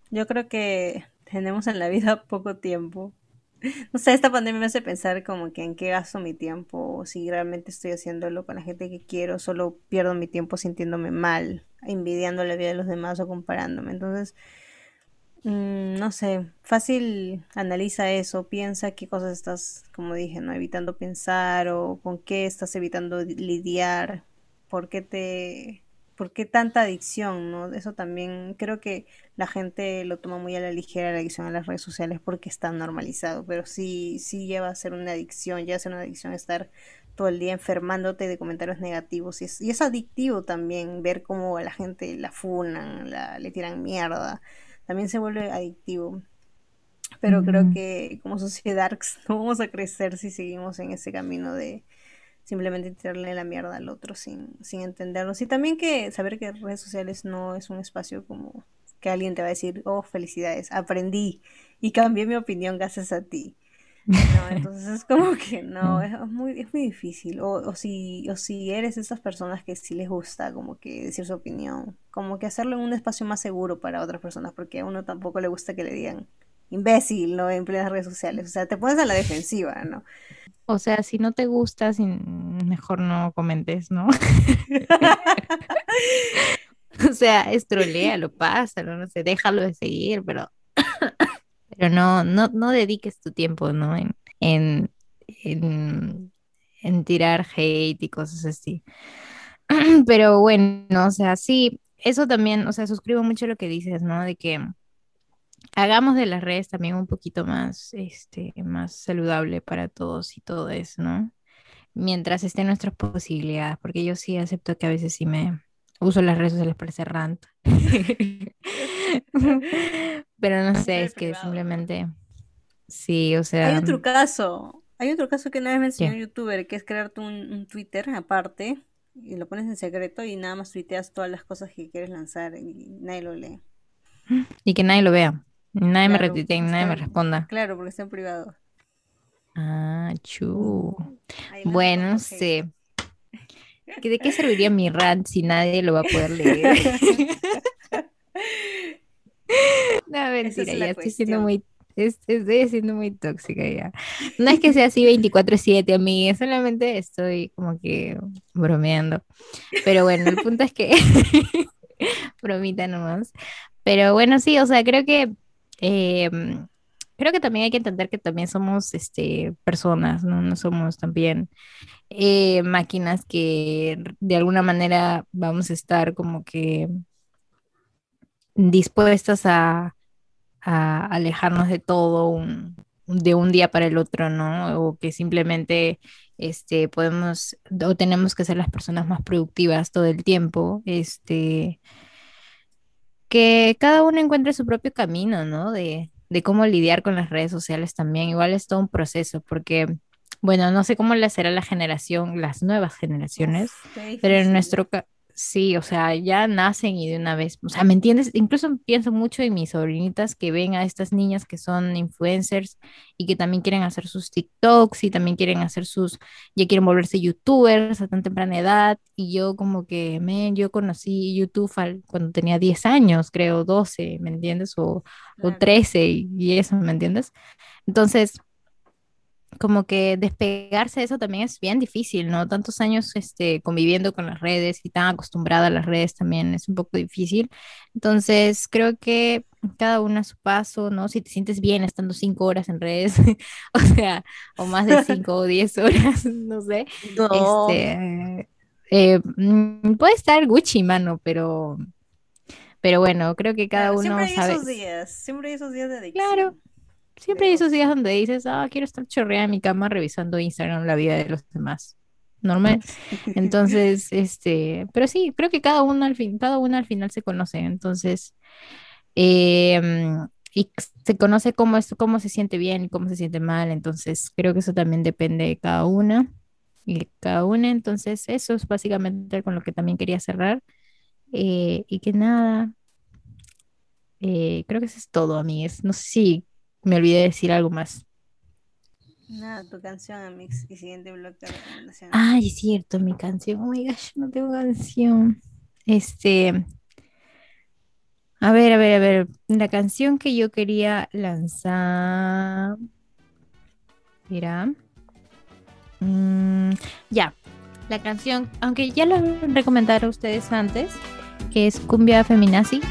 Yo creo que tenemos en la vida poco tiempo. No sé, esta pandemia me hace pensar como que en qué gasto mi tiempo, o si realmente estoy haciéndolo con la gente que quiero, solo pierdo mi tiempo sintiéndome mal, envidiando la vida de los demás o comparándome. Entonces, Mm, no sé, fácil analiza eso, piensa qué cosas estás, como dije, ¿no? Evitando pensar o con qué estás evitando lidiar, por qué te, por qué tanta adicción, ¿no? Eso también creo que la gente lo toma muy a la ligera la adicción a las redes sociales porque está normalizado, pero sí, sí lleva a ser una adicción, lleva a ser una adicción estar todo el día enfermándote de comentarios negativos y es, y es adictivo también ver cómo a la gente la funan, la, le tiran mierda también se vuelve adictivo. Pero creo que como sociedad no vamos a crecer si seguimos en ese camino de simplemente tirarle la mierda al otro sin, sin entenderlo. Y también que saber que redes sociales no es un espacio como que alguien te va a decir, oh, felicidades, aprendí y cambié mi opinión gracias a ti. No, entonces es como que no, es muy, es muy difícil. O, o, si, o si eres de esas personas que sí les gusta como que decir su opinión, como que hacerlo en un espacio más seguro para otras personas, porque a uno tampoco le gusta que le digan imbécil, ¿no? En plenas redes sociales. O sea, te pones a la defensiva, ¿no? O sea, si no te gusta, mejor no comentes, ¿no? o sea, lo pasa, no sé, déjalo de seguir, pero pero no, no, no dediques tu tiempo, ¿no? En, en, en, tirar hate y cosas así. Pero bueno, o sea, sí, eso también, o sea, suscribo mucho lo que dices, ¿no? De que hagamos de las redes también un poquito más, este, más saludable para todos y todo eso, ¿no? Mientras estén nuestras posibilidades, porque yo sí acepto que a veces sí me uso las redes sociales para hacer rant. Pero no sé, es que simplemente. Sí, o sea. Hay otro caso. Hay otro caso que una vez me enseñó un youtuber, que es crearte un, Twitter aparte y lo pones en secreto y nada más tuiteas todas las cosas que quieres lanzar y nadie lo lee. Y que nadie lo vea. Nadie me retuitee, nadie me responda. Claro, porque está en privado. Ah, chu. Bueno, no sé. ¿De qué serviría mi rant si nadie lo va a poder leer? no, mentira, ya estoy siendo muy estoy siendo muy tóxica ya. No es que sea así 24/7 a mí, solamente estoy como que bromeando. Pero bueno, el punto es que bromita nomás. Pero bueno, sí, o sea, creo que em, creo que también hay que entender que también somos este, personas, ¿no? No somos también eh, máquinas que de alguna manera vamos a estar como que dispuestas a, alejarnos de todo de un día para el otro, ¿no? O que simplemente este, podemos o tenemos que ser las personas más productivas todo el tiempo, este, que cada uno encuentre su propio camino, ¿no? De, de cómo lidiar con las redes sociales también. Igual es todo un proceso, porque, bueno, no sé cómo le será la generación, las nuevas generaciones, pero en nuestro, caso, Sí, o sea, ya nacen y de una vez, o sea, ¿me entiendes? Incluso pienso mucho en mis sobrinitas que ven a estas niñas que son influencers y que también quieren hacer sus TikToks y también quieren hacer sus, ya quieren volverse youtubers a tan temprana edad y yo como que, men, yo conocí YouTube cuando tenía 10 años, creo, 12, ¿me entiendes? O, o 13 y eso, ¿me entiendes? Entonces como que despegarse de eso también es bien difícil, ¿no? Tantos años este, conviviendo con las redes y tan acostumbrada a las redes también es un poco difícil. Entonces, creo que cada uno a su paso, ¿no? Si te sientes bien estando cinco horas en redes, o sea, o más de cinco o diez horas, no sé. Este, eh, mm, puede estar Gucci, mano, pero, pero bueno, creo que cada uno siempre hay sabe. Esos días, siempre hay esos días de adicción. Claro, Siempre hay esos días donde dices, ah, quiero estar chorreada en mi cama revisando Instagram la vida de los demás. Normal. Entonces, este, pero sí, creo que cada uno al fin, cada uno al final se conoce. Entonces, em, y se conoce cómo es, cómo se siente bien y cómo se siente mal. Entonces, creo que eso también depende de cada una y de cada una. Entonces, eso es básicamente con lo que también quería cerrar. Eh, y que nada, eh, creo que eso es todo, amigues. No sé si me olvidé de decir algo más. Nada, tu canción, Amix, y siguiente bloque de recomendación. Ay, es cierto, mi canción. Oh my gosh, no tengo canción. Este. A ver, a ver, a ver. La canción que yo quería lanzar. Mira. Mm, ya. La canción, aunque ya lo recomendaron ustedes antes, que es Cumbia Feminazi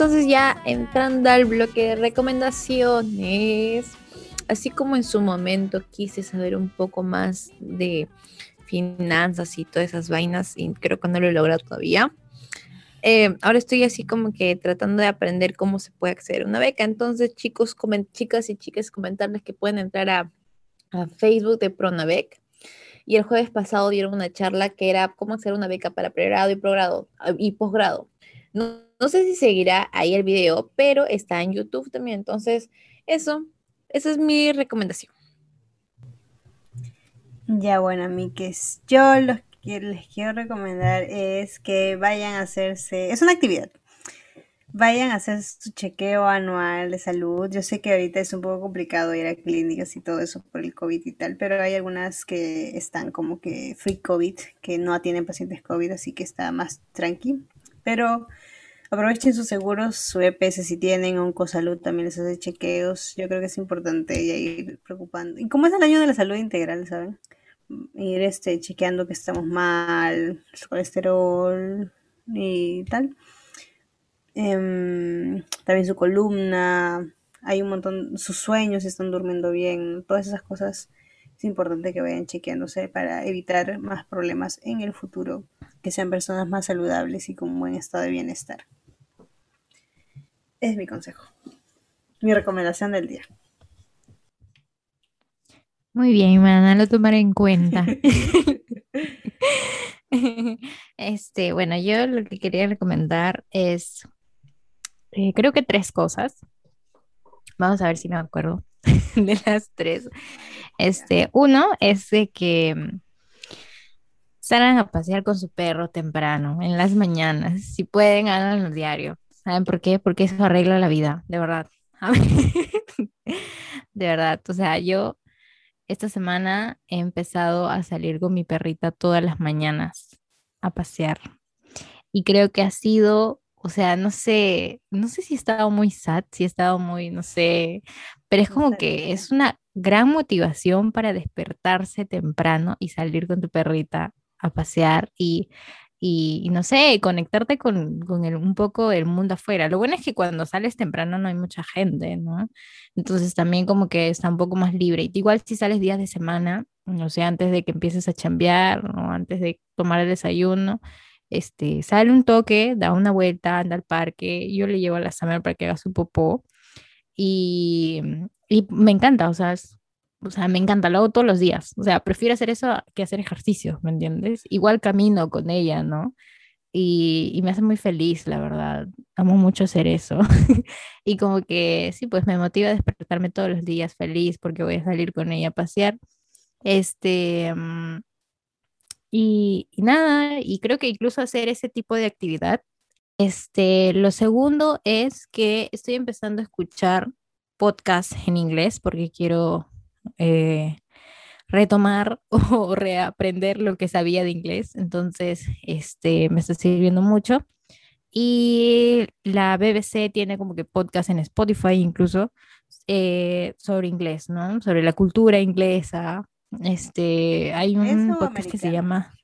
entonces ya entrando al bloque de recomendaciones. Así como en su momento quise saber un poco más de finanzas y todas esas vainas, y creo que no lo he logrado todavía. Eh, ahora estoy así como que tratando de aprender cómo se puede acceder a una beca. Entonces, chicos, chicas y chicas, comentarles que pueden entrar a Facebook de Pronavec. Y el jueves pasado dieron una charla que era cómo hacer una beca para pregrado y, progrado, y posgrado. No sé si seguirá ahí el video, pero está en YouTube también. Entonces, eso, esa es mi recomendación. Ya bueno, amigues, yo lo que les quiero recomendar es que vayan a hacerse, es una actividad, vayan a hacer su chequeo anual de salud. Yo sé que ahorita es un poco complicado ir a clínicas y todo eso por el COVID y tal, pero hay algunas que están como que free COVID, que no atienden pacientes COVID, así que está más tranqui. Pero aprovechen sus seguros, su EPS si tienen, Oncosalud también les hace chequeos. Yo creo que es importante ir preocupando. Y como es el año de la salud integral, ¿saben? ir este, chequeando que estamos mal, su colesterol y tal. Em, también su columna, hay un montón, sus sueños, están durmiendo bien, todas esas cosas es importante que vayan chequeándose para evitar más problemas en el futuro, que sean personas más saludables y con buen estado de bienestar. Es mi consejo, mi recomendación del día. Muy bien, Mana, lo tomaré en cuenta. este, bueno, yo lo que quería recomendar es, eh, creo que tres cosas. Vamos a ver si me acuerdo de las tres. Este, uno es de que mm, salgan a pasear con su perro temprano, en las mañanas. Si pueden, háganlo diario. ¿Saben por qué? Porque eso arregla la vida, de verdad. de verdad, o sea, yo esta semana he empezado a salir con mi perrita todas las mañanas a pasear. Y creo que ha sido, o sea, no sé, no sé si he estado muy sad, si he estado muy, no sé, pero es como que es una gran motivación para despertarse temprano y salir con tu perrita a pasear y y, no sé, conectarte con, con el, un poco el mundo afuera. Lo bueno es que cuando sales temprano no hay mucha gente, ¿no? Entonces también como que está un poco más libre. Y igual si sales días de semana, no sé, antes de que empieces a chambear o antes de tomar el desayuno, este, sale un toque, da una vuelta, anda al parque, yo le llevo a la Summer para que haga su popó y, y me encanta, o sea, es o sea, me encanta, lo hago todos los días. O sea, prefiero hacer eso que hacer ejercicio, ¿me entiendes? Igual camino con ella, ¿no? Y, y me hace muy feliz, la verdad. Amo mucho hacer eso. y como que, sí, pues me motiva a despertarme todos los días feliz porque voy a salir con ella a pasear. Este, mm, y, y nada, y creo que incluso hacer ese tipo de actividad. Este, lo segundo es que estoy empezando a escuchar podcasts en inglés porque quiero eh, retomar o reaprender lo que sabía de inglés. Entonces, este, me está sirviendo mucho. Y la BBC tiene como que podcast en Spotify incluso eh, sobre inglés, ¿no? Sobre la cultura inglesa. Este, hay un podcast que se llama...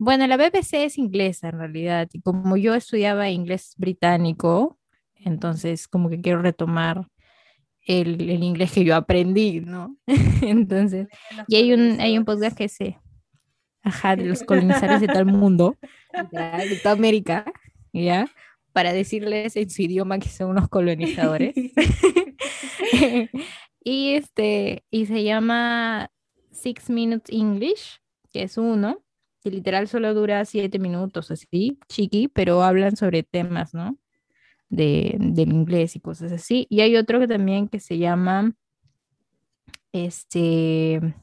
Bueno, la BBC es inglesa en realidad. Y como yo estudiaba inglés británico, entonces como que quiero retomar el, inglés que yo aprendí, ¿no? Entonces, y hay un, hay un podcast que se, ajá, de los colonizadores de todo el mundo, de toda América, ¿ya? Para decirles en su idioma que son unos colonizadores. y este, y se llama Six Minutes English, que es uno, que literal solo dura siete minutos, así, chiqui, pero hablan sobre temas, ¿no? De, del inglés y cosas así. Y hay otro que también que se llama este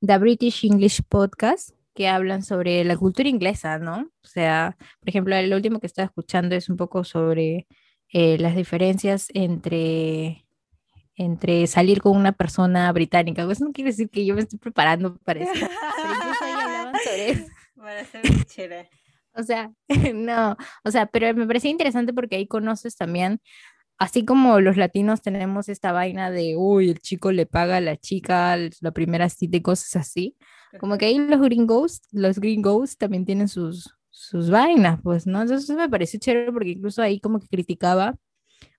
The British English Podcast, que hablan sobre la cultura inglesa, ¿no? O sea, por ejemplo, el último que estaba escuchando es un poco sobre eh, las diferencias entre entre salir con una persona británica. Eso no quiere decir que yo me estoy preparando para eso. o sea, no, o sea, pero me parecía interesante porque ahí conoces también, así como los latinos tenemos esta vaina de, uy, el chico le paga a la chica la primera cita y cosas así, como que ahí los gringos, los gringos también tienen sus, sus vainas, pues, ¿no? Entonces me pareció chévere porque incluso ahí como que criticaba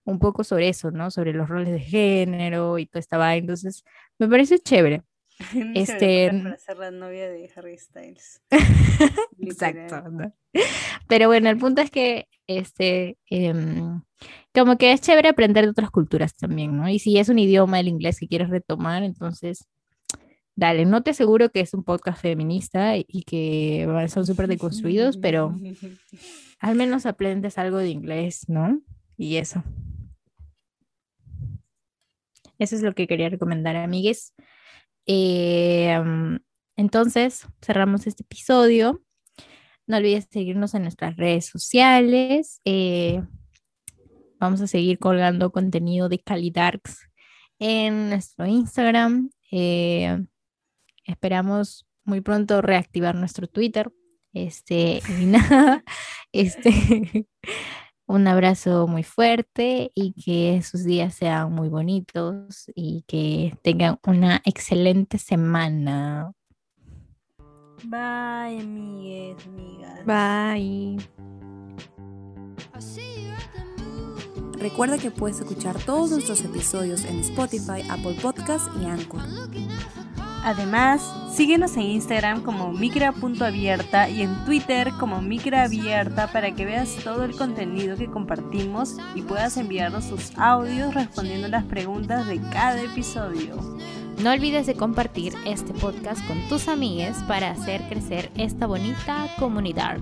un poco sobre eso, ¿no? Sobre los roles de género y toda esta vaina, entonces me pareció chévere. este para ser la novia de Harry Styles. Exacto. Pero bueno, el punto es que este em, como que es chévere aprender de otras culturas también, ¿no? Y si es un idioma, el inglés que quieres retomar, entonces dale, no te aseguro que es un podcast feminista y que son súper deconstruidos, pero al menos aprendes algo de inglés, ¿no? Y eso. Eso es lo que quería recomendar, amigues. Eh, entonces, cerramos este episodio. No olvides seguirnos en nuestras redes sociales. Eh, vamos a seguir colgando contenido de calidad en nuestro Instagram. Eh, esperamos muy pronto reactivar nuestro Twitter. Este, y nada, este, un abrazo muy fuerte y que sus días sean muy bonitos y que tengan una excelente semana. Bye, amigues, amigas. Bye. Recuerda que puedes escuchar todos nuestros episodios en Spotify, Apple Podcasts y Anchor. Además, síguenos en Instagram como micra.abierta y en Twitter como micraabierta para que veas todo el contenido que compartimos y puedas enviarnos tus audios respondiendo las preguntas de cada episodio. No olvides de compartir este podcast con tus amigues para hacer crecer esta bonita comunidad.